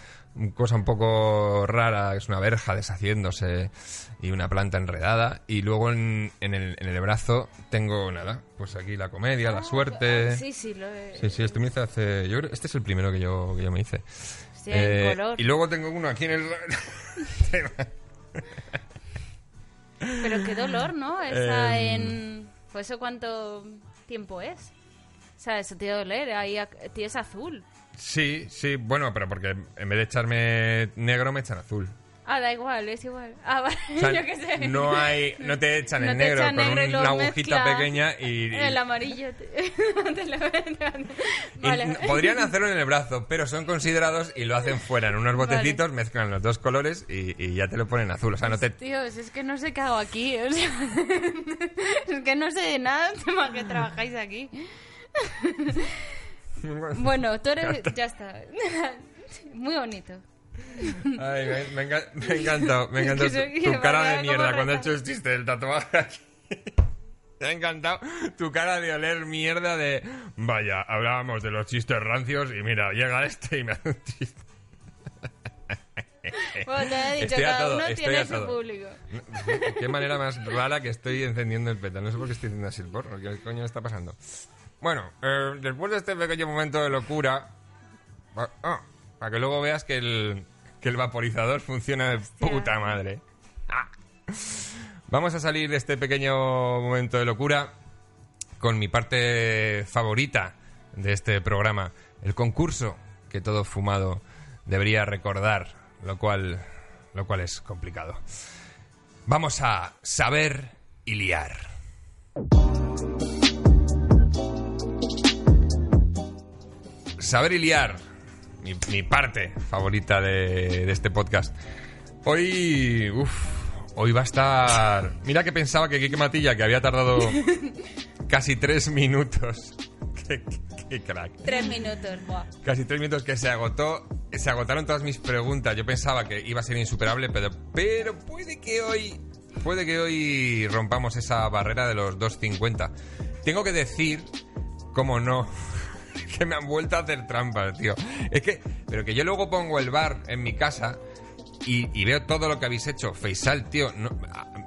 cosa un poco rara, es una verja deshaciéndose y una planta enredada. Y luego en, en el, en el brazo tengo nada, pues aquí la comedia, la suerte. Ah, Sí, sí, lo he... Sí, sí, este me hice hace. Yo este es el primero que yo, que yo me hice. En Eh, color. y luego tengo uno aquí en el. Pero qué dolor, ¿no? Esa Em. en... Eso cuánto tiempo es. O sea, eso te debe doler. Ahí tienes azul. sí, sí, bueno, pero porque en vez de echarme negro me echan azul. Ah, da igual, es igual. Ah, vale, O sea, yo qué sé. no hay, no te echan No te negro echan con negro una agujita pequeña y, y- El amarillo. te- te lo- vale. podrían hacerlo en el brazo, pero son considerados y lo hacen fuera en unos Vale. botecitos, mezclan los dos colores y, y ya te lo ponen azul. O sea, no te, Dios, es que no sé qué hago aquí. o sea, es que no sé de nada más que trabajáis aquí. Bueno, tú eres... Ya está. Muy bonito. Ay, me, me enca- me ha encantado, me soy- tu, tu cara de mierda cuando he hecho el chiste del tatuaje aquí. Me ha encantado tu cara de oler mierda de... Vaya, hablábamos de los chistes rancios y mira, llega este y me hace un chiste. Bueno, te he dicho, Estoy cada todo, uno tiene a su público. Qué manera más rara que estoy encendiendo el peta. No sé por qué estoy haciendo así el porro. ¿Qué coño está pasando? Bueno, eh, después de este pequeño momento de locura... ah, ah, para que luego veas que el, que el vaporizador funciona de puta madre. Ah. Vamos a salir de este pequeño momento de locura con mi parte favorita de este programa, el concurso que todo fumado debería recordar, lo cual, lo cual es complicado. Vamos a saber y liar. saber y liar. Mi, mi parte favorita de, de este podcast. Hoy. Uf, hoy va a estar. Mira que pensaba que Kike Matilla, que había tardado casi tres minutos. qué, qué- qué crack. Tres minutos, buah. Casi tres minutos que se agotó. Se agotaron todas mis preguntas. Yo pensaba que iba a ser insuperable, pero, pero puede que hoy. Puede que hoy rompamos esa barrera de los 2.50. Tengo que decir, como no, que me han vuelto a hacer trampas, tío. Es que, pero que yo luego pongo el bar en mi casa y, y veo todo lo que habéis hecho. Faisal, tío, no-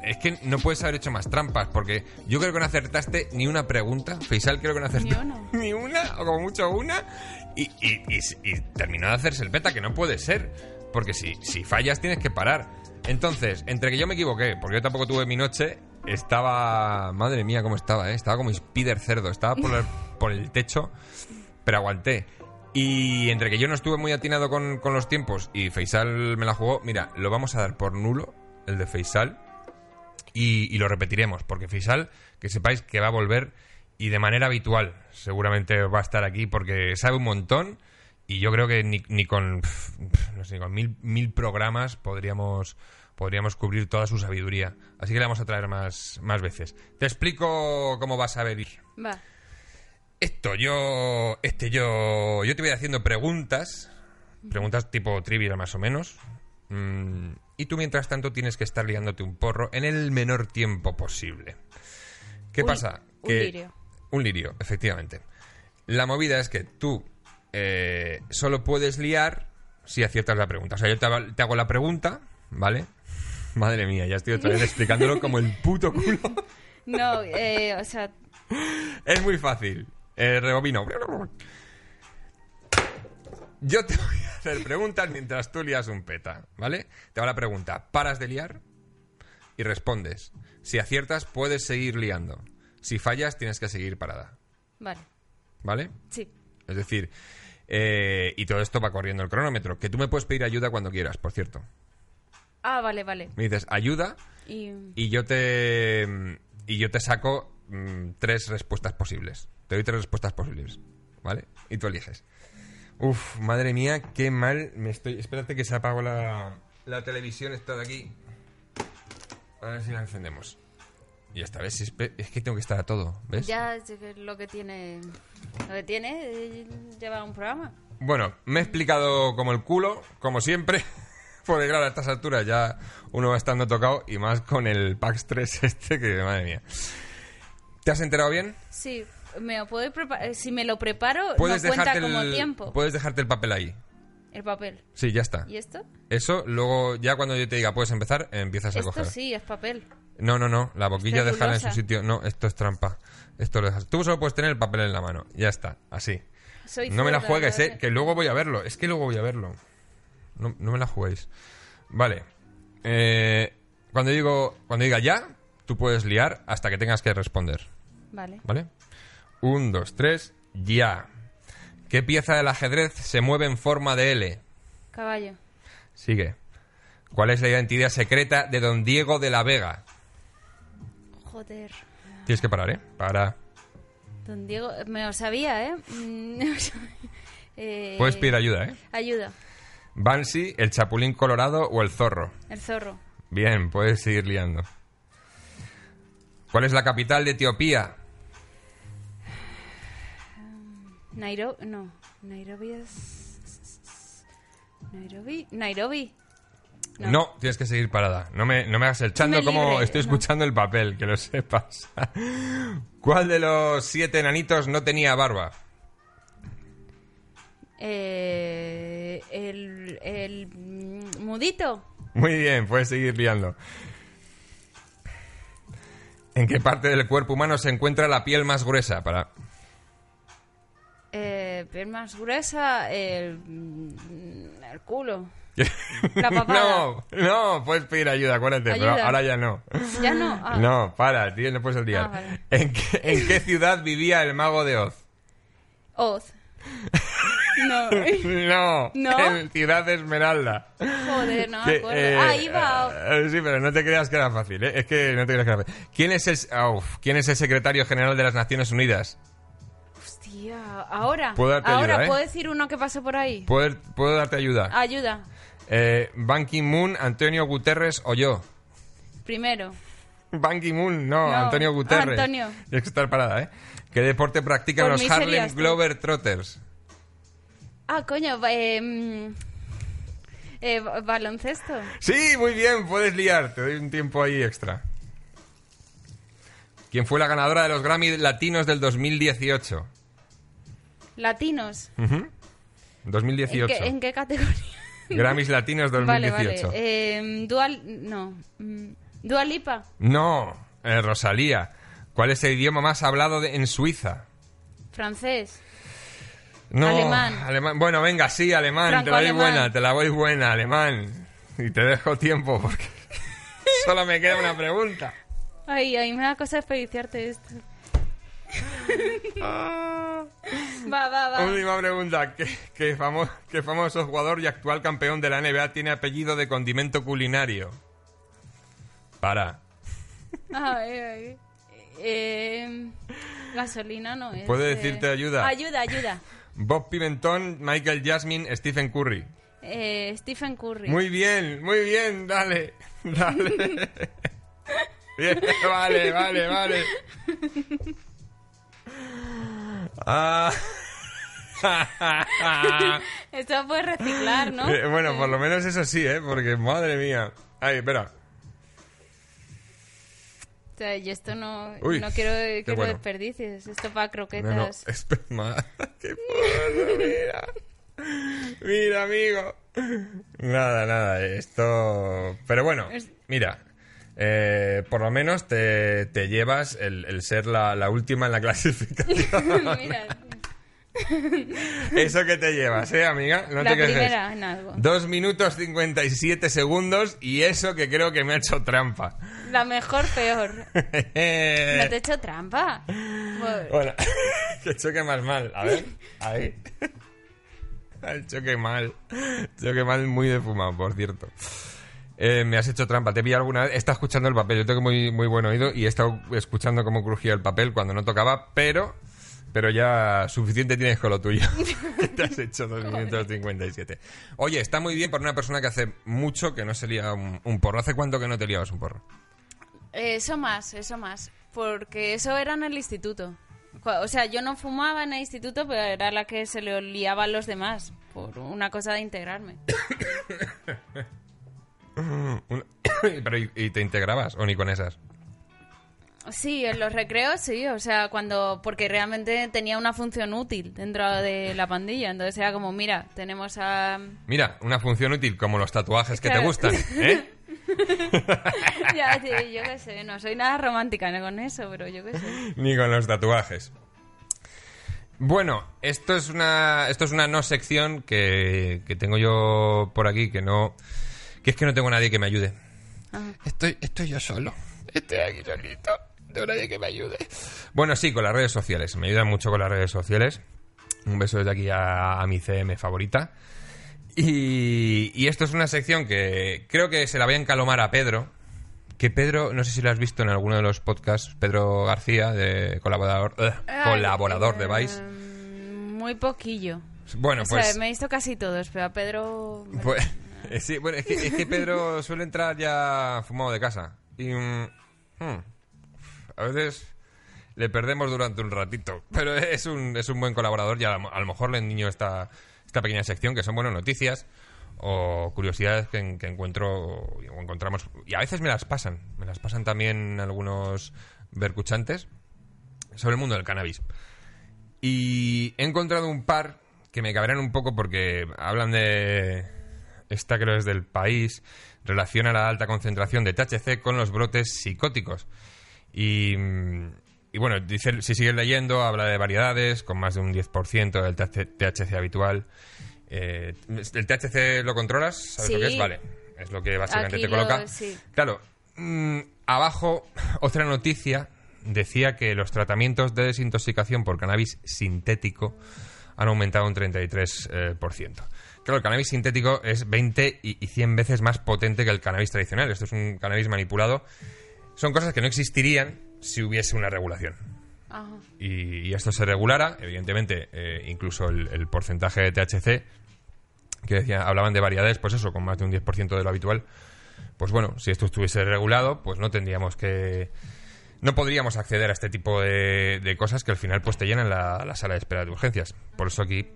es que no puedes haber hecho más trampas porque yo creo que no acertaste ni una pregunta. Faisal creo que no acertaste Ni una. ni una, o como mucho una, y, y- y- y terminó de hacerse el beta, que no puede ser. Porque si, si fallas tienes que parar. Entonces, entre que yo me equivoqué, porque yo tampoco tuve mi noche, estaba... Madre mía, cómo estaba, ¿eh? Estaba como Spider Cerdo, estaba por el, por el techo, pero aguanté. Y entre que yo no estuve muy atinado con, con los tiempos y Faisal me la jugó, mira, lo vamos a dar por nulo, el de Faisal, y, lo repetiremos, porque Faisal, que sepáis que va a volver y de manera habitual. Seguramente va a estar aquí porque sabe un montón y yo creo que ni, con, mil, mil programas podríamos, podríamos cubrir toda su sabiduría. Así que le vamos a traer más, más veces. Te explico cómo vas a ver. Va. Esto yo, este yo, yo te voy haciendo preguntas, preguntas tipo trivia más o menos, mm, y tú mientras tanto tienes que estar liándote un porro en el menor tiempo posible. ¿Qué Un- pasa? un Que- lirio. Un lirio, efectivamente. La movida es que tú eh, solo puedes liar si aciertas la pregunta. O sea, yo te hago, te hago la pregunta, ¿vale? Madre mía, ya estoy otra vez explicándolo como el puto culo. No, eh, o sea, Es muy fácil. Eh, rebobino. Yo te voy a hacer preguntas mientras tú lías un peta, ¿vale? Te hago la pregunta. ¿Paras de liar? Y respondes. Si aciertas, puedes seguir liando. Si fallas, tienes que seguir parada, vale. ¿vale? Sí. Es decir, eh, y todo esto va corriendo el cronómetro. Que tú me puedes pedir ayuda cuando quieras, por cierto. Ah, vale, vale. Me dices ayuda Y y yo te y yo te saco mm, tres respuestas posibles. Te doy tres respuestas posibles, ¿vale? Y tú eliges. Uf, madre mía, qué mal me estoy. Espérate que se apagó la, la televisión esta de aquí. A ver si la encendemos. Y esta vez es, es que tengo que estar a todo, ¿ves? ya es lo que tiene, lo que tiene eh, lleva un programa. Bueno, me he explicado como el culo, como siempre. Porque claro, a estas alturas ya uno va estando tocado y más con el PAX 3 este que, madre mía. ¿Te has enterado bien? Sí, me lo puedo preparar. Si me lo preparo, no Puedes cuenta dejarte, como el, tiempo. puedes dejarte el papel ahí. El papel. Sí, ya está. ¿Y esto? Eso, luego ya cuando yo te diga puedes empezar, empiezas a Esto coger. sí, es papel. No, no, no, la boquilla Es déjala en su sitio. No, esto es trampa. Esto lo dejas. Tú solo puedes tener el papel en la mano. Ya está, así. Soy No me la juegues, ¿no? eh, que luego voy a verlo. Es que luego voy a verlo. No, no me la juguéis. Vale. Eh, cuando digo cuando diga ya, tú puedes liar hasta que tengas que responder. Vale. ¿Vale? Un, dos, tres, ya. ¿Qué pieza del ajedrez se mueve en forma de L? Caballo. Sigue. ¿Cuál es la identidad secreta de don Diego de la Vega? Joder. Tienes que parar, ¿eh? Para. Don Diego, me lo sabía, ¿eh? Mm, eh, Puedes pedir ayuda, ¿eh? Ayuda. Bansi, el chapulín colorado o el zorro. El zorro. Bien, puedes seguir liando. ¿Cuál es la capital de Etiopía? Nairobi. No. Nairobi es. Nairobi. Nairobi. No. No. tienes que seguir parada. No me, no me hagas el chando como estoy no. escuchando el papel, que lo sepas. ¿Cuál de los siete enanitos no tenía barba? Eh, el. El. Mudito. Muy bien, puedes seguir liando. ¿En qué parte del cuerpo humano se encuentra la piel más gruesa? Para... Eh, piel más gruesa. El. mm, El culo. La no, no, puedes pedir ayuda, acuérdate, pero Ayuda. ahora ya no. Ya no. Ah, No, para, tío, no puedes olvidar. Ah, vale. ¿En, qué, en qué ciudad vivía el mago de Oz? Oz. No. No, ¿No? en Ciudad Esmeralda. Joder, no me Que, acuerdo. eh, ah, iba. eh, sí, pero no te creas que era fácil, ¿eh? Es que no te creas que era fácil. ¿Quién es el, ah, ¿quién es el secretario general de las Naciones Unidas? Ahora. Puedo darte ahora ayuda, ¿eh? puedo decir uno que pasó por ahí. ¿Puedo, puedo darte ayuda? Ayuda. Eh, Ban Ki-moon, Antonio Guterres o yo. Primero. Ban Ki-moon, no, No, Antonio Guterres. Antonio. Tienes que estar parada, ¿eh? ¿Qué deporte practican Por los Harlem serías. Glover Trotters? Ah, coño, ba- eh, ba- baloncesto. Sí, muy bien, puedes liar. Te doy un tiempo ahí extra. ¿Quién fue la ganadora de los Grammy Latinos del 2018? Latinos. Ujú. ¿En 2018. qué, en qué categoría? Grammys Latinos 2018. Vale, vale. Eh, Dual... No. mm, Dua Lipa. No, eh, Rosalía. ¿Cuál es el idioma más hablado de- en Suiza? Francés. No, Alemán. alemán. Bueno, venga, sí, alemán. Te la doy buena, te la voy buena, alemán. Y te dejo tiempo porque solo me queda una pregunta. Ay, ay, me da cosa desperdiciarte esto. Va, va, va. Última pregunta. ¿Qué, qué famo- qué famoso jugador y actual campeón de la NBA tiene apellido de condimento culinario? Para. Ay, ay. Eh, gasolina no es. ¿Puedo eh. decirte ayuda? Ayuda, ayuda. Bob Pimentón, Michael Jasmine, Stephen Curry. Eh, Stephen Curry. Muy bien, muy bien, dale, dale. Bien, vale, vale, vale. Ah. Esto puede reciclar, ¿no? Eh, bueno, por lo menos eso sí, ¿eh? Porque, madre mía. Ay, espera. O sea, yo esto no, Uy, no quiero que lo bueno. desperdicies. Esto para No, croquetas. no, esperma. ¿Qué pasa? Mira. Mira, amigo. Nada, nada, esto... Pero bueno, mira. Eh, por lo menos te, te llevas el, el ser la, la última en la clasificación. Mira, Eso que te llevas, ¿eh, amiga? No la te primera en algo. Dos minutos 57 segundos y eso que creo que me ha hecho trampa. La mejor, peor. No te he hecho trampa. Bueno, Bueno, que choque más mal. A ver, ahí. El choque mal. Choque mal muy defumado, por cierto. Eh, me has hecho trampa. Te vi alguna vez. Estado escuchando el papel. Yo tengo muy, muy buen oído y he estado escuchando cómo crujía el papel cuando no tocaba, pero. Pero ya suficiente tienes con lo tuyo. Te has hecho 2 minutos 57. Oye, está muy bien para una persona que hace mucho que no se lía un, un porro. ¿Hace cuánto que no te liabas un porro? eso más, eso más. Porque eso era en el instituto. O sea, yo no fumaba en el instituto, pero era la que se le liaba a los demás. Por una cosa de integrarme. Un- pero ¿y, y te integrabas o ni con esas? Sí, en los recreos sí, o sea, cuando porque realmente tenía una función útil dentro de la pandilla, entonces era como, mira, tenemos a Mira, una función útil como los tatuajes que te gustan, ¿eh? ya, yo qué sé, no soy nada romántica ¿no? con eso, pero yo qué sé. Ni con los tatuajes. Bueno, esto es una esto es una no sección que, que tengo yo por aquí que no que es que no tengo nadie que me ayude. Estoy estoy yo solo. Estoy aquí solito. No tengo nadie que me ayude. Bueno, sí, con las redes sociales. Me ayudan mucho con las redes sociales. Un beso desde aquí a, a mi CM favorita. Y, y esto es una sección que creo que se la voy a encalomar a Pedro. Que Pedro, no sé si lo has visto en alguno de los podcasts, Pedro García, de colaborador, eh, colaborador de Vice. Eh, Muy poquillo. Bueno, o sea, pues, me he visto casi todos, pero a Pedro... pues es que, Pedro suele entrar ya fumado de casa. Y mm, hmm, a veces le perdemos durante un ratito. Pero es un, es un buen colaborador y a, a lo mejor le endiño esta, esta pequeña sección que son buenas noticias o curiosidades que, en- que encuentro o encontramos. Y a veces me las pasan. Me las pasan también algunos vercuchantes sobre el mundo del cannabis. Y he encontrado un par que me cabrean un poco porque hablan de. Esta creo es del país. Relaciona la alta concentración de THC con los brotes psicóticos. Y. y bueno, dice, si sigues leyendo, habla de variedades, con más de un 10% del THC habitual. Eh, ¿El THC lo controlas? ¿Sabes lo que Sí. es? Vale. Es lo que básicamente Aquí te lo- coloca. sí. Claro, mm, abajo otra noticia decía que los tratamientos de desintoxicación por cannabis sintético han aumentado un 33%. eh, por ciento. Claro, el cannabis sintético es 20 y, y 100 veces más potente que el cannabis tradicional. Esto es un cannabis manipulado. Son cosas que no existirían si hubiese una regulación. Ajá. y, y esto se regulara, evidentemente, eh, incluso el, el porcentaje de THC, que decía, hablaban de variedades, pues eso, con más de un 10% de lo habitual, pues bueno, si esto estuviese regulado, pues no tendríamos que... No podríamos acceder a este tipo de, de cosas que al final pues te llenan la, la sala de espera de urgencias. Por eso aquí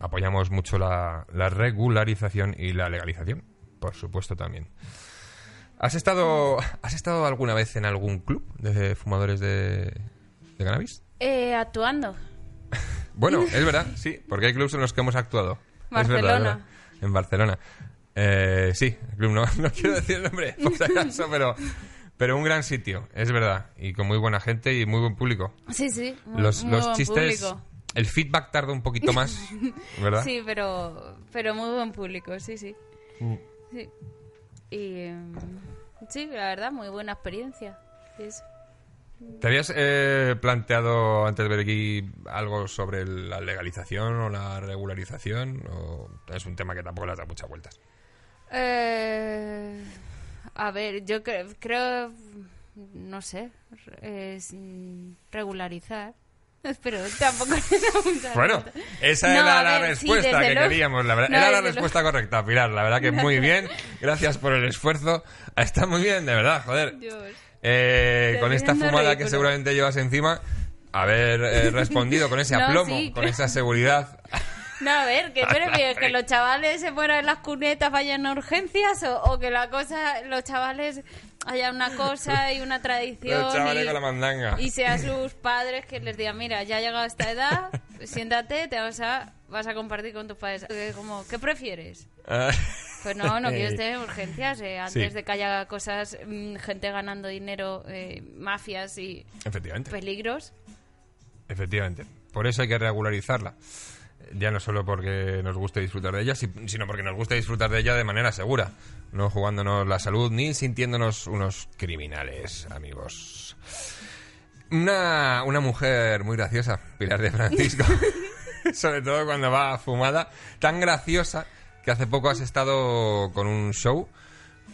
apoyamos mucho la, la regularización y la legalización, por supuesto también. ¿Has estado, ¿Has estado alguna vez en algún club de fumadores de, de cannabis? Eh, actuando. Bueno, es verdad, sí, porque hay clubs en los que hemos actuado. Es verdad, Barcelona. es verdad. En Barcelona. Eh, sí, el club no, no quiero decir el nombre, por si acaso, pero, pero un gran sitio, es verdad. Y con muy buena gente y muy buen público. Sí, sí. Los, muy los buen chistes. público. El feedback tarda un poquito más, ¿verdad? Sí, pero, pero muy buen público, sí, sí. Mm. Sí. Y em, sí, la verdad, muy buena experiencia. ¿Te habías eh, planteado antes de ver aquí algo sobre la legalización o la regularización? ¿O es un tema que tampoco le has dado muchas vueltas? Eh, a ver, yo cre- creo, no sé, es mm, regularizar. Pero tampoco Bueno, esa No, era la ver, respuesta que luego. queríamos. La verdad, No, era la respuesta correcta, Pilar. La verdad que muy bien. Gracias por el esfuerzo. Está muy bien, de verdad, joder. Eh, con esta fumada que seguramente llevas encima, haber eh, respondido con ese No, aplomo, sí, con esa seguridad. No, a ver, ¿qué prefieres? ¿Que los chavales se fueran en las cunetas, vayan a urgencias? O, o que la cosa, los chavales haya una cosa y una tradición? Los chavales y, con la mandanga. y sea sus padres que les digan, mira, ya ha llegado esta edad, siéntate, te vas a, vas a compartir con tus padres. Que Como, ¿Qué prefieres? Pues no, no quieres eh, tener urgencias. eh, antes Sí. de que haya cosas, mm, gente ganando dinero, eh, mafias y Efectivamente. peligros. Efectivamente. Por eso hay que regularizarla. Ya no solo porque nos guste disfrutar de ella, si- sino porque nos gusta disfrutar de ella de manera segura. No jugándonos la salud ni sintiéndonos unos criminales, amigos. Una, una mujer muy graciosa, Pilar de Francisco. Sobre todo cuando va fumada. Tan graciosa que hace poco has estado con un show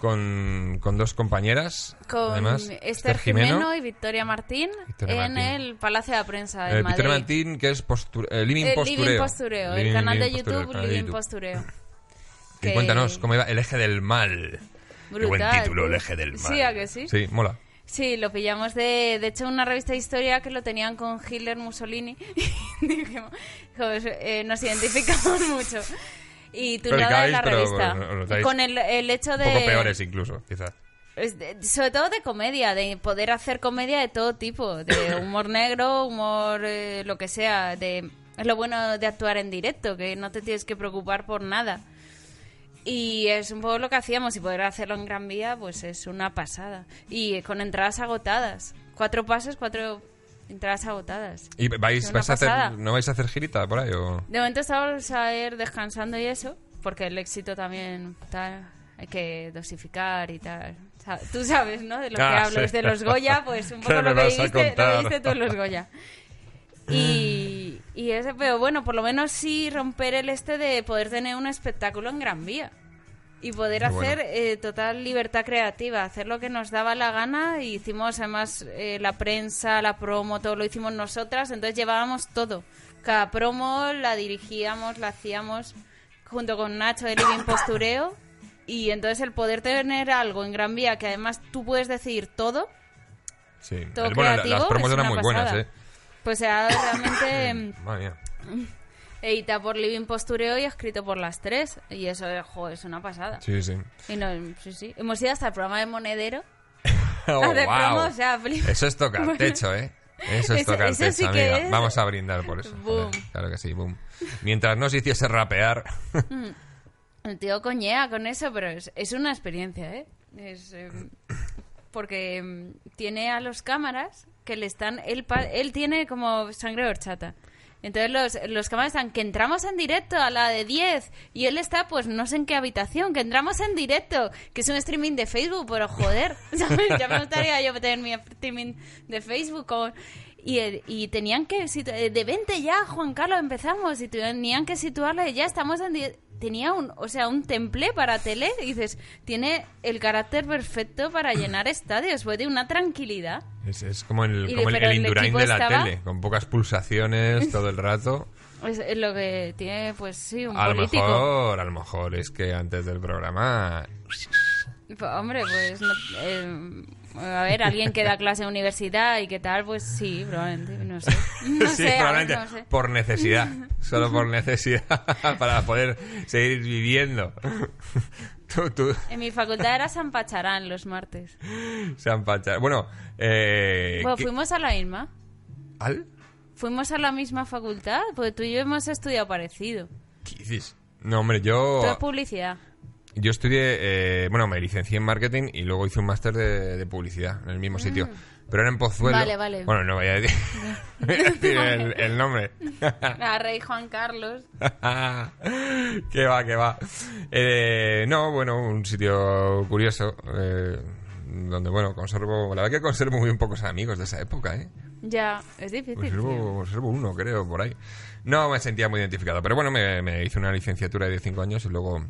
con, con dos compañeras. Con además, Esther Jimeno, y Victoria Martín Victoria en Martín. el Palacio de la Prensa de Eh, Madrid. Victoria Martín, que es postu- eh, Living Eh, Postureo. Living Postureo, el canal de Living YouTube Living YouTube. Postureo. Y Que- cuéntanos cómo iba el eje del mal. Qué buen Brutal, título, el eje del mal. Sí, ¿a que sí? Sí, mola. Sí, lo pillamos de, de hecho, una revista de historia que lo tenían con Hitler Mussolini. Dijimos, "Joder, eh, nos identificamos mucho. Y tú nada Predicabais, en la pero, revista. con el, el hecho de... Un poco peores incluso, quizás. Sobre todo de comedia, de poder hacer comedia de todo tipo, de humor negro, humor eh, lo que sea, de es lo bueno de actuar en directo, que no te tienes que preocupar por nada. Y es un poco lo que hacíamos y poder hacerlo en Gran Vía, pues es una pasada. Y con entradas agotadas, cuatro pases, cuatro entradas agotadas. ¿Y vais, a hacer, no vais a hacer girita por ahí? O... De momento estamos a ir descansando y eso, porque el éxito también tal, hay que dosificar y tal. Tú sabes, ¿no? De lo que Ah, hablo. sí. de los Goya, pues un ¿Qué poco lo que, viste, lo viste tú en los Goya. Y, y ese, pero bueno, por lo menos sí romper el este de poder tener un espectáculo en Gran Vía. Y poder bueno. hacer eh, total libertad creativa, hacer lo que nos daba la gana. Y hicimos además eh, la prensa, la promo, todo lo hicimos nosotras. Entonces llevábamos todo. Cada promo la dirigíamos, la hacíamos junto con Nacho de Living Postureo. Y entonces el poder tener algo en Gran Vía que además tú puedes decidir todo, Sí. todo bueno, creativo, las promos eran muy buenas. ¿eh? Pues sea realmente Madre mía. editado por Living Postureo y escrito por las tres. Y eso, eh, jo, es una pasada. Sí, sí. Y no, sí, sí. Hemos ido hasta el programa de Monedero. Oh, wow. promo, o sea. Eso es tocar techo, ¿eh? Eso es Eso- tocar eso techo, sí amiga. es- Vamos a brindar por eso. Boom. Claro que sí, boom. Mientras no se hiciese rapear. El tío coñea con eso, pero es, es una experiencia, ¿eh? Es, em, porque em, tiene a los cámaras que le están... Él, él tiene como sangre horchata. Entonces los, los cámaras están que entramos en directo a la de 10 y él está pues no sé en qué habitación, que entramos en directo, que es un streaming de Facebook, pero joder, ya me gustaría yo tener mi streaming de Facebook con... Y, el- y tenían que eh, de 20 ya, Juan Carlos, empezamos y tenían que situarle, ya estamos en tenía un, o sea, un temple para tele y dices, tiene el carácter perfecto para llenar estadios, fue de una tranquilidad. Es, es como el, Y como el, el el Indurain de la estaba- tele, con pocas pulsaciones todo el rato. Es, lo que tiene, pues sí, un A lo político. mejor, a lo mejor es que antes del programa Pues, hombre, pues no- eh, a ver, alguien que da clase en universidad y qué tal, pues sí, probablemente, no sé. No sí, sé, a ver, probablemente no sé. por necesidad, solo por necesidad, para poder seguir viviendo. tú, tú, En mi facultad era San Pacharán los martes. San Pacha- Bueno, eh, Bueno, ¿qué- fuimos a la misma. ¿Al? Fuimos a la misma facultad, porque tú y yo hemos estudiado parecido. ¿Qué dices? No, hombre, yo... Todo es publicidad. Yo estudié, eh, bueno, me licencié en marketing y luego hice un máster de, de publicidad en el mismo sitio. Pero era en Pozuelo. Mm. Vale, vale. Bueno, no voy a decir, voy a decir el, el nombre. La rey Juan Carlos. que va, que va. Eh, no, bueno, un sitio curioso. eh, donde, bueno, conservo. La verdad que conservo muy pocos amigos de esa época, ¿eh? Ya, es difícil. Conservo, conservo uno, creo, por ahí. No me sentía muy identificado. Pero bueno, me, me hice una licenciatura de 5 años y luego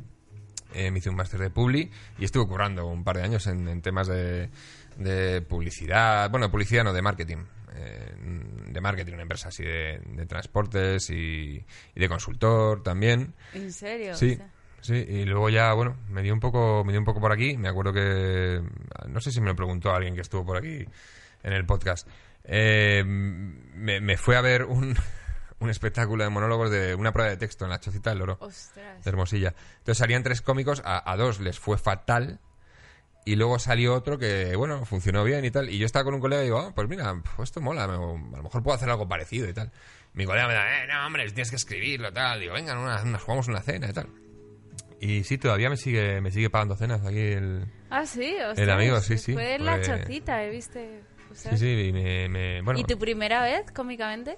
eh, me hice un máster de Publi y estuve currando un par de años en, en temas de, de publicidad. Bueno, de publicidad no, de marketing. eh, de marketing, una empresa así de, de transportes y, y de consultor también. ¿En serio? Sí, O sea, sí, y luego ya, bueno, me dio un poco, me dio un poco por aquí. Me acuerdo que, no sé si me lo preguntó alguien que estuvo por aquí en el podcast. Eh, me, me fue a ver un, un espectáculo de monólogos de una prueba de texto en la Chocita del Loro, Ostras. de Hermosilla. Entonces salían tres cómicos, a, a dos les fue fatal. Y luego salió otro que, bueno, funcionó bien y tal. Y yo estaba con un colega y digo, ah, pues mira, pues esto mola, a lo mejor puedo hacer algo parecido y tal. Mi colega me da, eh, no, hombre, tienes que escribirlo, tal. Digo, venga, una, una- jugamos una cena y tal. Y sí, todavía me sigue, me sigue pagando cenas aquí el... Ah, sí, ostras. El amigo, sí, sí, Fue en la pues- chocita, ¿eh? ¿Viste? Sí, sí, y me... me- bueno, ¿Y tu primera vez, cómicamente?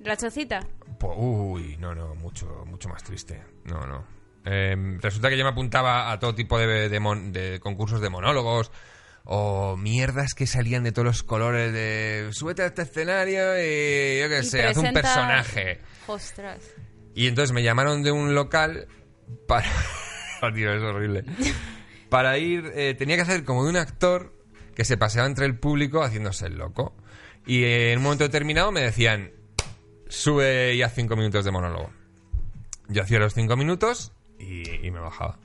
¿La chocita? pues, uy, no, no, mucho, mucho más triste. No, no. Eh, resulta que yo me apuntaba a todo tipo de, de mon- de concursos de monólogos o mierdas que salían de todos los colores de súbete a este escenario y yo qué sé, haz un personaje. Ostras. Y entonces me llamaron de un local para... Oh, tío, es horrible. Para ir... eh, tenía que hacer como de un actor que se paseaba entre el público haciéndose el loco. Y en un momento determinado me decían, sube y haz cinco minutos de monólogo. Yo hacía los cinco minutos y, y me bajaba.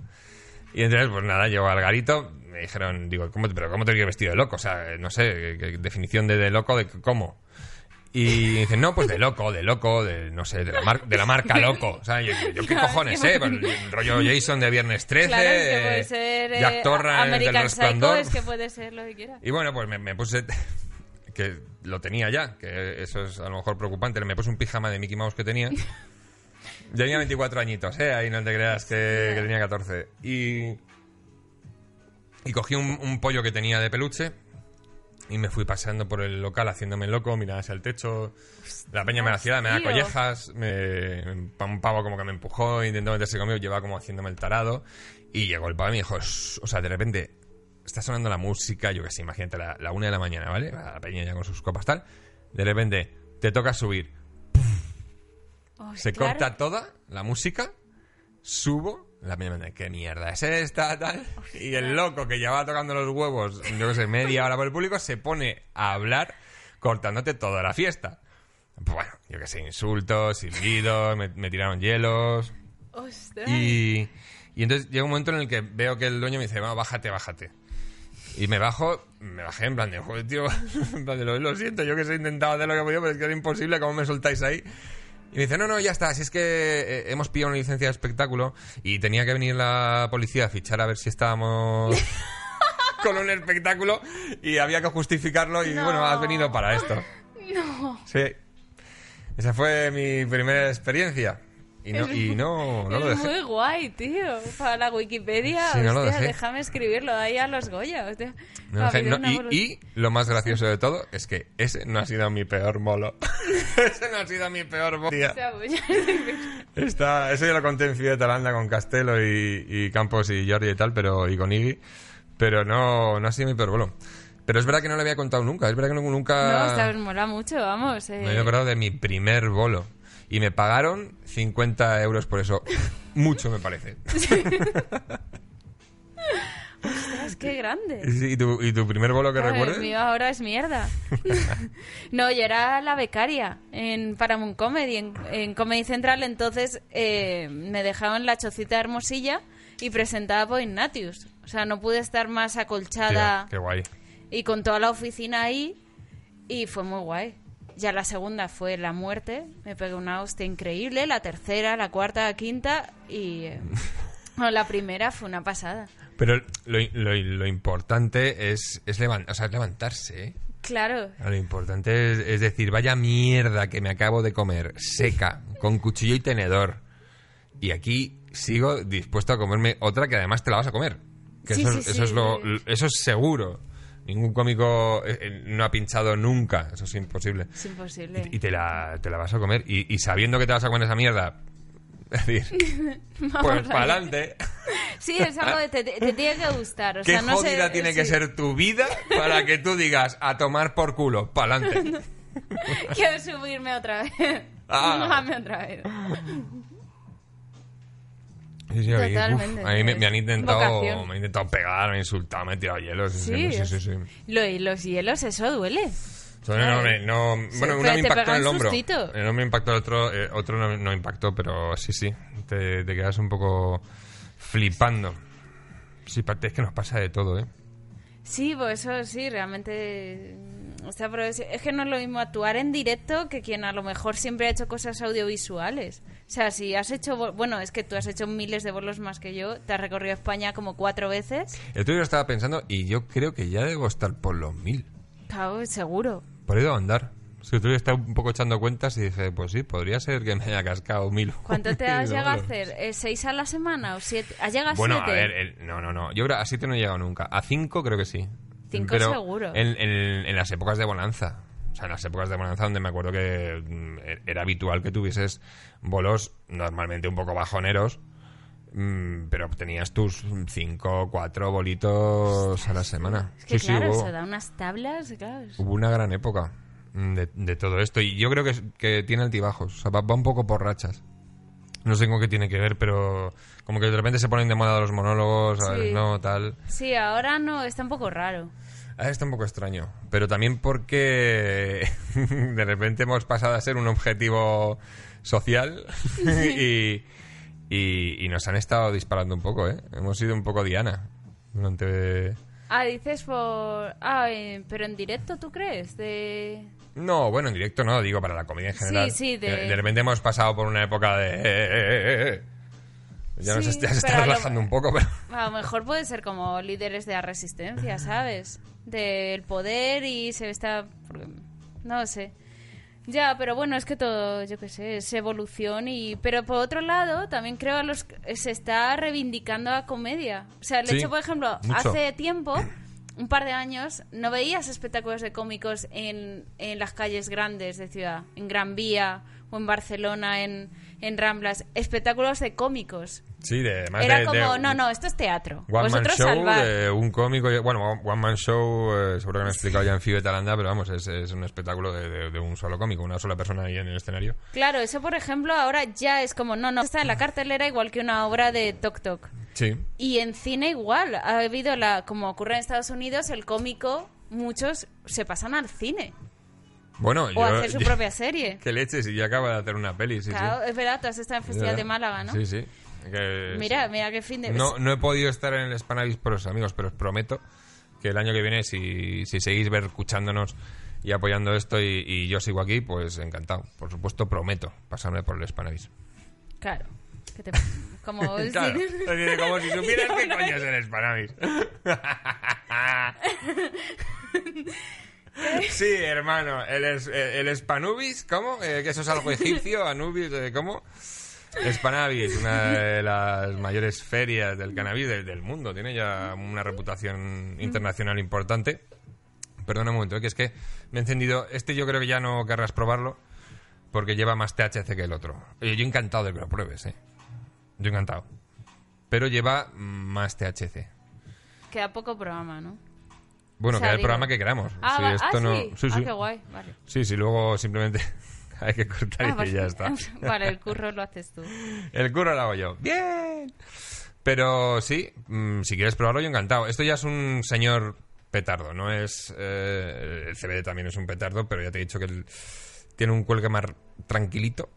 Y entonces, pues nada, llego al garito, me dijeron, digo, ¿cómo, te- pero ¿cómo te quiero vestido de loco? O sea, no sé, ¿qué, definición de, de loco, de cómo? Y dicen, no, pues de loco, de loco, de, no sé, de la, mar- de la marca loco. O sea, yo, yo qué Claro, cojones, es que- ¿eh? Pues, el rollo Jason de Viernes 13, Claro, es que puede ser eh, Jack Torrance del Resplandor. es que puede ser lo que quiera. Y bueno, pues me, me puse. Que lo tenía ya, que eso es a lo mejor preocupante. Me puse un pijama de Mickey Mouse que tenía. Ya tenía 24 añitos, ¿eh? Ahí no te creas que, que tenía 14. Y. Y cogí un, un pollo que tenía de peluche. Y me fui paseando por el local haciéndome loco, miraba hacia el techo. La peña me hacía, me da tío. collejas. Me, un pavo como que me empujó, intentó meterse conmigo, llevaba como haciéndome el tarado. Y llegó el pavo y me dijo, o sea, de repente está sonando la música, yo que sé, imagínate, la, la una de la mañana, ¿vale? La peña ya con sus copas tal. De repente te toca subir. Oh, Se claro. corta toda la música, subo, la peña me dice, ¿qué mierda es esta? Tal. Y el loco que llevaba tocando los huevos, yo que sé, media hora por el público, se pone a hablar cortándote toda la fiesta. Pues bueno, yo que sé, insultos, silbidos, me, me tiraron hielos. Ostras. Y, y entonces llega un momento en el que veo que el dueño me dice, va, bájate, bájate. Y me bajo, me bajé en plan de, joder, tío, en plan de, lo, lo siento, yo que sé, he intentado hacer lo que he podido, pero es que era imposible, ¿cómo me soltáis ahí? Y me dice, no, no, ya está, si es que eh, hemos pillado una licencia de espectáculo y tenía que venir la policía a fichar a ver si estábamos con un espectáculo y había que justificarlo y No. bueno, has venido para esto. No. Sí. Esa fue mi primera experiencia. Y no, y no, no lo es dejé. muy guay, tío. Para la Wikipedia, Sí, no lo hostia, déjame escribirlo ahí a los Goya. hostia. No dejé- y, y lo más gracioso de todo es que ese no ha sido mi peor molo. ese no ha sido mi peor molo. Pues Está, eso ya lo conté en Fiat Talanda con Castelo y, y Campos y Jordi y tal, pero y con Iggy. Pero no, no ha sido mi peor bolo. Pero es verdad que no le había contado nunca. Es verdad que nunca No, o sea, mola mucho, vamos. eh. me había acordado de mi primer bolo. Y me pagaron 50 euros por eso. Mucho me parece. Ostras, qué grande. ¿Y tu, y tu primer bolo que Claro, recuerdes? El mío ahora es mierda. no, yo era la becaria en Paramount Comedy, en, en Comedy Central, entonces eh, me dejaron la chocita Hermosilla y presentaba por Ignatius. O sea, no pude estar más acolchada qué guay. y con toda la oficina ahí y fue muy guay. Ya la segunda fue la muerte, me pegué una hostia increíble, la tercera, la cuarta, la quinta y eh, no, la primera fue una pasada. Pero lo, lo- lo importante es, es, levan- o sea, es levantarse, ¿eh? Claro, Lo importante es, es decir, vaya mierda que me acabo de comer, seca, con cuchillo y tenedor. Y aquí sigo dispuesto a comerme otra que además te la vas a comer. Que Sí, eso, sí, es- eso sí. es lo, eso es seguro. Ningún cómico eh, eh, no ha pinchado nunca. Eso es imposible. es imposible. Y te la, te la vas a comer. Y, y sabiendo que te vas a comer esa mierda, es decir, pues para adelante. Sí, es algo que te, tiene que gustar. O ¿Qué sea, no sé- jodida tiene que ser tu vida para que tú digas a tomar por culo? Para adelante. Quiero subirme otra vez. Ah. Otra vez. Sí, sí, Totalmente, uf, a mí me, me han intentado, vocación. me han intentado pegar, me han insultado, me han tirado hielos. Sí, sí, sí, sí. Lo- y los hielos, eso duele. Son enormes, no, bueno, uno me impactó en el hombro. El hombro me impactó, el otro, eh, otro no, no impactó, pero sí, sí. Te, te quedas un poco flipando. Sí, es que nos pasa de todo, ¿eh? Sí, pues eso sí, realmente. O sea, pero es, es que no es lo mismo actuar en directo que quien a lo mejor siempre ha hecho cosas audiovisuales. O sea, si has hecho. Bueno, es que tú has hecho miles de bolos más que yo. Te has recorrido España como cuatro veces. El lo estaba pensando y yo creo que ya debo estar por los mil. Claro, seguro. Por ahí debo andar. Es que estaba un poco echando cuentas y dije, pues sí, podría ser que me haya cascado mil. ¿Cuánto te has llegado a hacer? ¿Eh, ¿Seis a la semana o siete? ¿Has llegado a Bueno, siete? a ver, el- no, no, no. Yo creo a 7 no he llegado nunca. A 5 creo que sí. Cinco Pero seguro. En, en- en las épocas de bonanza. O sea, en las épocas de bonanza donde me acuerdo que mm, era habitual que tuvieses bolos normalmente un poco bajoneros, mm, pero tenías tus 5 4 bolitos a la semana. Es que sí, claro, sí, hubo, eso da unas tablas, claro. hubo una gran época mm, de, de todo esto. Y yo creo que, que tiene altibajos. O sea, va, va un poco por rachas. No sé con qué tiene que ver, pero como que de repente se ponen de moda los monólogos, ¿sabes? Sí. No, tal. Sí, ahora no, está un poco raro. Ah, está un poco extraño. Pero también porque de repente hemos pasado a ser un objetivo social y, y, y nos han estado disparando un poco, ¿eh? Hemos sido un poco Diana durante... Ah, dices por... Ah, eh, pero en directo, ¿tú crees? De... No, bueno, en directo no, digo para la comedia en Sí, general. sí, de- de... repente hemos pasado por una época de... eh, eh, eh. Ya nos Sí, ya se está lo- relajando un poco, pero... A lo mejor puede ser como líderes de la resistencia, ¿sabes? Del poder y se está... No sé. Ya, pero bueno, es que todo, yo qué sé, es evolución y... Pero por otro lado, también creo a los... se está reivindicando la comedia. O sea, el Sí, hecho, por ejemplo, mucho. hace tiempo, un par de años, no veías espectáculos de cómicos en, en las calles grandes de ciudad, en Gran Vía o en Barcelona, en, en Ramblas. Espectáculos de cómicos. Sí, de... además Era de- de- como, no, no, esto es teatro. One Man Vosotros Show salvad. de un cómico, bueno, One Man Show, eh, seguro que me he explicado ya en Fibe Talanda, pero vamos, es, es un espectáculo de, de- de un solo cómico, una sola persona ahí en el escenario. Claro, eso por ejemplo ahora ya es como, no, no, está en la cartelera igual que una obra de Tok Tok. Sí. Y en cine igual, ha habido la, como ocurre en Estados Unidos, el cómico, muchos se pasan al cine Bueno, o yo... hacer su yo- propia serie. Qué leches, y ya acaba de hacer una peli, sí, claro, sí. es verdad, tú has estado en Festival de Málaga, ¿no? Sí, sí. Que- Mira, mira qué fin de... No, no he podido estar en el Spanavis por los amigos, pero os prometo que el año que viene, si, si seguís ver, escuchándonos y apoyando esto y, y yo sigo aquí, pues encantado. Por supuesto, prometo pasarme por el Spanavis. Claro. que te- Como... Claro, sí. es decir, como si supieras qué coño es el Spanavis. Sí, hermano, el, es- el Spanubis, ¿cómo? Eh, que eso es algo egipcio, Anubis, eh, ¿cómo? Spanavis, una de las mayores ferias del cannabis del, del mundo, tiene ya una reputación internacional importante. Perdona un momento, eh, que es que me he encendido. Este yo creo que ya no querrás probarlo porque lleva más THC que el otro. Oye, yo encantado de que lo pruebes, ¿eh? Yo encantado. Pero lleva más THC. Queda poco programa, ¿no? Bueno, O sea, que el programa que queramos. Ah, Si esto ah, no... sí. sí, Ah, qué guay. Vale. Sí, sí, luego simplemente hay que cortar Ah, y ya está. vale, el curro lo haces tú. El curro lo hago yo. ¡Bien! Pero sí, mm, si quieres probarlo, yo encantado. Esto ya es un señor petardo, no es... eh, el CBD también es un petardo, pero ya te he dicho que el- tiene un cuelgue más tranquilito.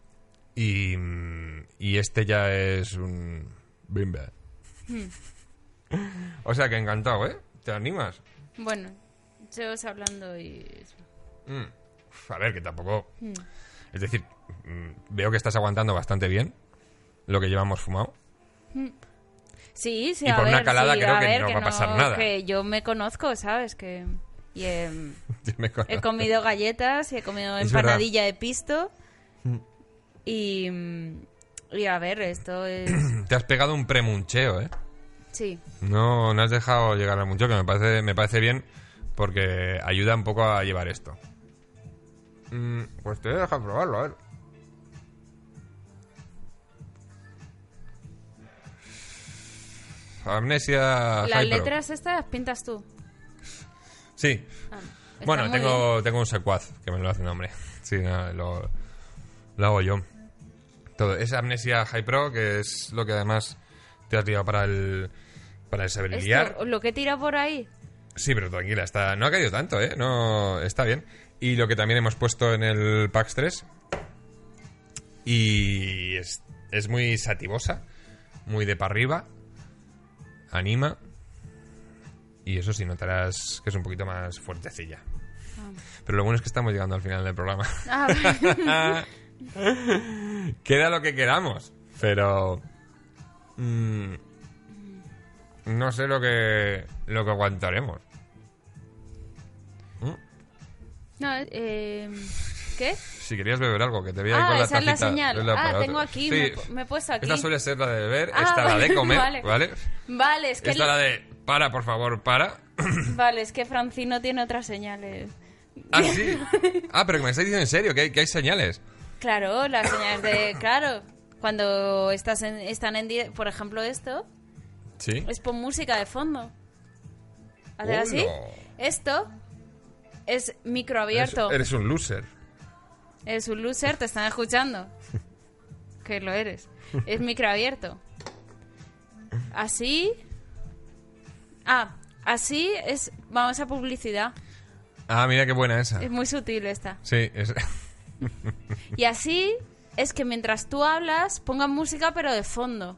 Y, mm, y este ya es un... Bimba. o sea que encantado, ¿eh? ¿Te animas? Bueno, yo os hablando y... Mm. A ver, que tampoco... Es decir, mm, veo que estás aguantando bastante bien lo que llevamos fumado. Sí, sí, Y a por una ver, calada sí, creo a que ver, no va a pasar nada. Que yo me conozco, ¿sabes? Que... Y he, Me he comido galletas y he comido Es empanadilla de pisto. Y... Y a ver, esto es... Te has pegado un premuncheo, ¿eh? Sí. No, no has dejado llegar al muncheo, que me parece, me parece bien porque ayuda un poco a llevar esto. Mm, pues te voy a dejar probarlo, a ver. Amnesia Las letras estas pintas tú. Sí. Ah, Bueno, tengo, tengo un secuaz que me lo hace un hombre. Sí, lo, lo hago yo. Todo. Es Amnesia High Pro, que es lo que además te has tirado para el, para el saber bien. liar. Esto, lo que tira por ahí. Sí, pero tranquila, está, no ha caído tanto, ¿eh? No, está bien. Y lo que también hemos puesto en el PAX 3. Y es, es muy sativosa, muy de para arriba, anima. Y eso sí, notarás que es un poquito más fuertecilla. Pero lo bueno es que estamos llegando al final del programa. Ah, Queda lo que queramos, pero... mm, no sé lo que, lo que aguantaremos. No, eh, ¿Qué? Si querías beber algo, que te veía ahí con Ah, la esa es la señal. un lado Ah, tengo aquí, Sí, me, me he puesto aquí. Esta suele ser la de beber, Ah, esta la de comer, vale. ¿vale? Vale, es que, Esta la de para, por favor, para. vale, es que Francino tiene otras señales. Ah, sí. Ah, pero que me estáis diciendo en serio, que hay, que hay señales. Claro, las señales de... Claro, cuando estás en, están en... Por ejemplo, esto Sí. es por música de fondo. ¿Hacer así? Hola. Esto es micro Eres, abierto. eres un loser. Es un loser, te están escuchando. Que lo eres. Es micro abierto. Así. Ah, así es. Vamos a publicidad. Ah, mira qué buena esa. Es muy sutil esta. Sí, es... Y así es que mientras tú hablas, pongan música pero de fondo.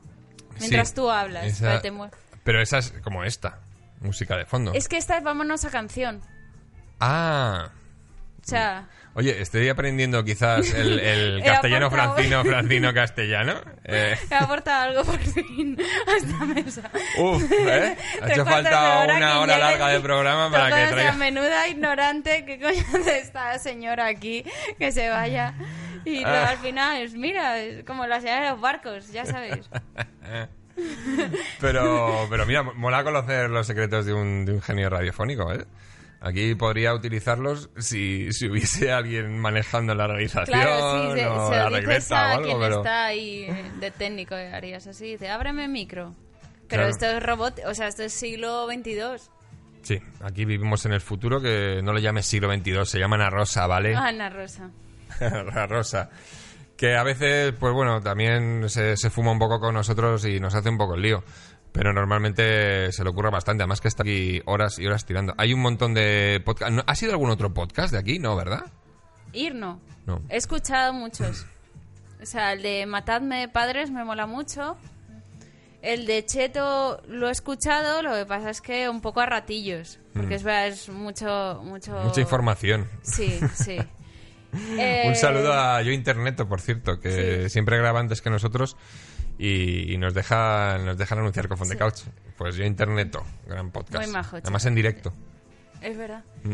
Mientras Sí, tú hablas. esa- te Pero esa es como esta, música de fondo. Es que esta es vámonos a canción. Ah, O sea, oye, estoy aprendiendo quizás el, castellano francino, francino castellano. Eh, he aportado algo por fin a esta mesa. uf, ¿eh? Ha hecho falta hora una hora larga de programa para que traiga... menuda ignorante que coño de esta señora aquí que se vaya y luego Ah. al final es mira es como la señora de los barcos ya sabéis Pero, pero mira, mola conocer los secretos de un, de un genio radiofónico, ¿eh? Aquí podría utilizarlos si, si hubiese alguien manejando la realización claro sí se, o se la lo dices regleta a o algo, quien pero... está ahí de técnico harías así dice ábreme micro pero Claro. esto es robot o sea esto es siglo 22 Sí, aquí vivimos en el futuro que no le llames siglo XXII, se llama Ana Rosa, ¿vale? Ana Rosa Ana Rosa. Que a veces, pues bueno, también se, se fuma un poco con nosotros y nos hace un poco el lío. Pero normalmente se le ocurre bastante, además que está aquí horas y horas tirando. Hay un montón de podcasts. ¿Ha sido algún otro podcast de aquí? No, ¿verdad? ir no No. he escuchado muchos o sea el de matadme padres me mola mucho el de Cheto lo he escuchado, lo que pasa es que un poco a ratillos, porque es verdad, es mucho, mucho... Mm. Mucha información. Sí, sí. Un Eh, saludo a Yo Interneto, por cierto, que Sí. siempre graba antes que nosotros y, y nos deja nos dejan anunciar con Fond de Couch. Pues Yo Interneto, gran podcast. Muy majo, Además en directo. Es verdad. Mm.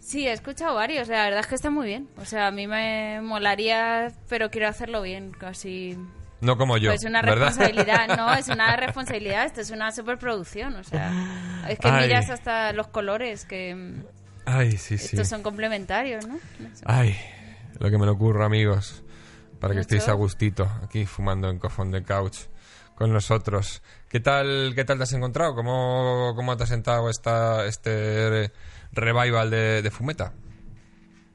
Sí, he escuchado varios, la verdad es que está muy bien. O sea, a mí me molaría, pero quiero hacerlo bien, casi... No como yo. Pues una ¿verdad? responsabilidad, no, es una responsabilidad, esto es una superproducción, o sea, es que Ay. miras hasta los colores, que mm, Ay, sí, sí. estos son complementarios, ¿no? No sé. Ay, lo que me lo ocurro, amigos. Para que estéis a gustito aquí fumando en Cofón de Couch con nosotros. ¿Qué tal, qué tal te has encontrado? ¿Cómo, cómo te has sentado esta, este revival de, de Fumeta?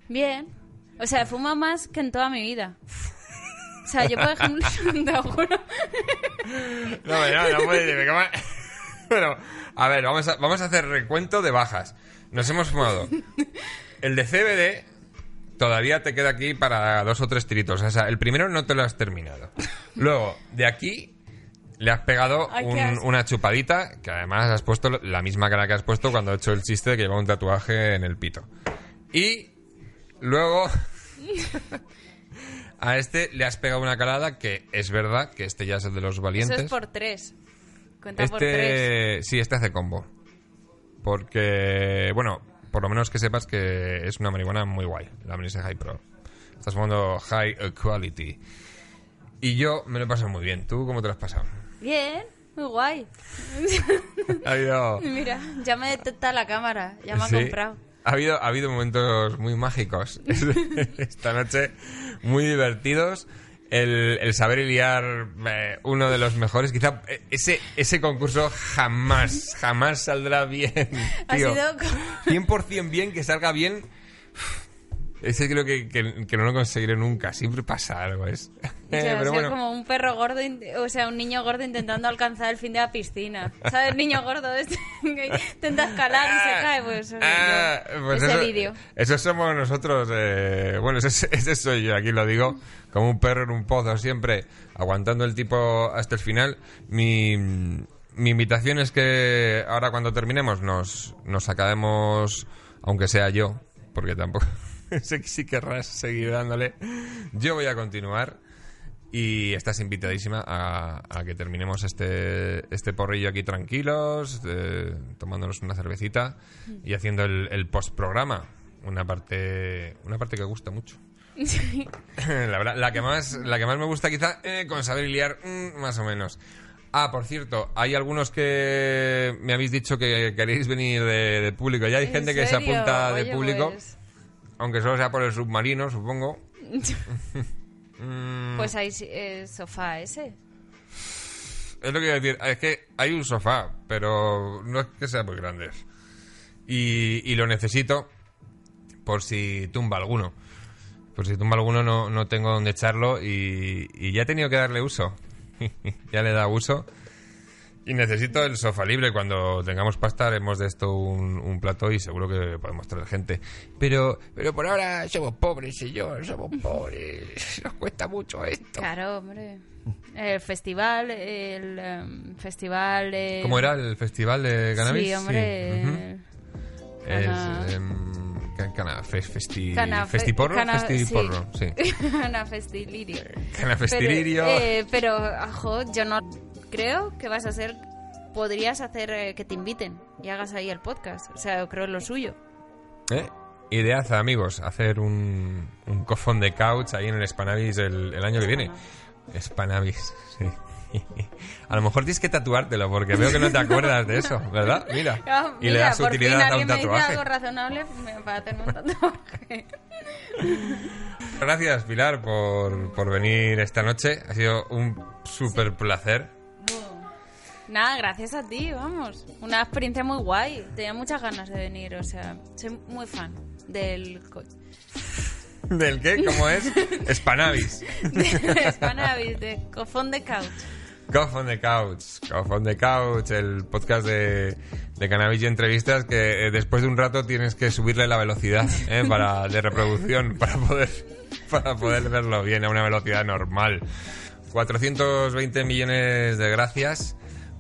Bien, O sea, fumo más que en toda mi vida. O sea, yo, por ejemplo, te lo juro. No, no, no puede decirme, ¿cómo? Bueno, a ver, vamos a, vamos a hacer recuento de bajas. Nos hemos fumado. El de CBD todavía te queda aquí para dos o tres tiritos. O sea, el primero no te lo has terminado. Luego, de aquí le has pegado Ay, un- una chupadita, que además has puesto la misma cara que has puesto cuando he hecho el chiste de que lleva un tatuaje en el pito. Y luego a este le has pegado una calada que es verdad que este ya es el de los Eso valientes. es por tres. Cuenta por tres. Este, sí, este hace combo. Porque, bueno, por lo menos que sepas que es una marihuana muy guay, la Melissa High Pro. Estás fumando High Quality. Y yo me lo he pasado muy bien. ¿Tú cómo te lo has pasado? Bien, muy guay. Ha habido, Mira, ya me detecta la cámara, ya me ha Sí. comprado. ha habido, ha habido momentos muy mágicos esta noche, muy divertidos. El, el saber liar eh, uno de los mejores, quizá eh, ese, ese concurso jamás, jamás saldrá bien. Ha tío. sido co- 100% bien, que salga bien. Ese creo que, que- que no lo conseguiré nunca. Siempre pasa algo. Es. Pero bueno. como un perro gordo, o sea, un niño gordo intentando alcanzar el fin de la piscina. ¿Sabes? El niño gordo este que intenta escalar y se cae, pues Ah, pues Ese eso, vídeo. eso somos nosotros. eh, bueno, ese, ese soy yo, aquí lo digo. Como un perro en un pozo, siempre aguantando el tipo hasta el final. Mi, mi invitación es que ahora cuando terminemos nos, nos acabemos, aunque sea yo, porque tampoco sé que si querrás seguir dándole. Yo voy a continuar. Y estás invitadísima a, a que terminemos este, este porrillo aquí tranquilos, eh, tomándonos una cervecita y haciendo el, el postprograma. Una parte, una parte que gusta mucho. la, verdad, la que más, la que más me gusta quizá, eh, con saber liar, mm, más o menos. Ah, por cierto, hay algunos que me habéis dicho que queréis venir de, de público. Ya hay ¿En gente que se serio? apunta de Oye, público, Pues, aunque solo sea por el submarino, supongo. Mm. pues hay eh, sofá ese. Es lo que iba a decir. Es que hay un sofá, pero no es que sea muy grande. Y, y lo necesito por si tumba alguno. Por si tumba alguno no, no tengo donde echarlo y, y ya he tenido que darle uso. ya le he dado uso. Y necesito el sofá libre. Cuando tengamos pasta haremos de esto un, un plato y seguro que podemos traer gente. Pero, pero por ahora somos pobres, señor. Somos pobres. Nos cuesta mucho esto. Claro, hombre. El festival, el em, festival de... ¿Cómo era el festival de cannabis? Sí, hombre. Ujú. Es Cana- em, ca- cana, fe- festi, Cana- festiporro, cana- festiporro, sí. Cana Festilirio. Cana festilirio. Pero, eh, pero, ajo, yo no creo que vas a hacer... Podrías hacer eh, que te inviten y hagas ahí el podcast. O sea, yo creo lo suyo. ¿Eh? Ideaza, amigos, hacer un, un cofón de couch ahí en el Spanavis el, el año que viene. Spanavis, sí. A lo mejor tienes que tatuártelo porque veo que no te acuerdas de eso, ¿verdad? Mira. Ah, Y le das fin utilidad a un me tatuaje. algo razonable me- para hacerme un tatuaje. Gracias, Pilar, por, por venir esta noche. Ha sido un súper placer. Nada, gracias a ti, vamos. Una experiencia muy guay. Tenía muchas ganas de venir, o sea, soy muy fan del co- ¿Del qué? ¿Cómo es? Spanavis. de Spanavis, de Cofón de Couch. Cough on the Couch, Cough on the Couch, el podcast de, de cannabis y entrevistas que eh, después de un rato tienes que subirle la velocidad eh, para, de reproducción para poder, para poder verlo bien a una velocidad normal. 420 millones de gracias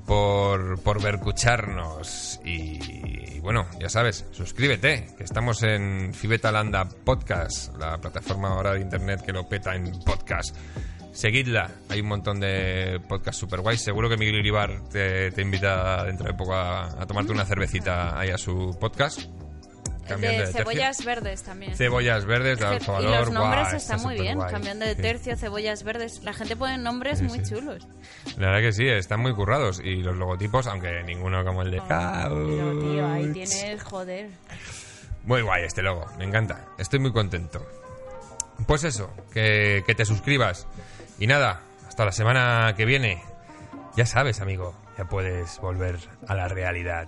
por, por vercucharnos y, bueno, ya sabes, suscríbete, que estamos en Fibetalanda Podcast, la plataforma ahora de internet que lo peta en podcast. Seguidla, hay un montón de podcasts super guays. Seguro que Miguel Iribar te, te invita dentro de poco a, a tomarte una cervecita ahí a su podcast. De cebollas verdes también. Cebollas verdes de y los nombres están está muy bien, cambiando de Sí. tercio, cebollas verdes. La gente pone nombres Sí, muy sí. chulos. La verdad que sí, están muy currados. Y los logotipos, aunque ninguno como el de Pero tío, ahí tienes, joder. Muy guay este logo, me encanta. Estoy muy contento. Pues eso, que, que te suscribas. Y nada, hasta la semana que viene. Ya sabes, amigo, ya puedes volver a la realidad.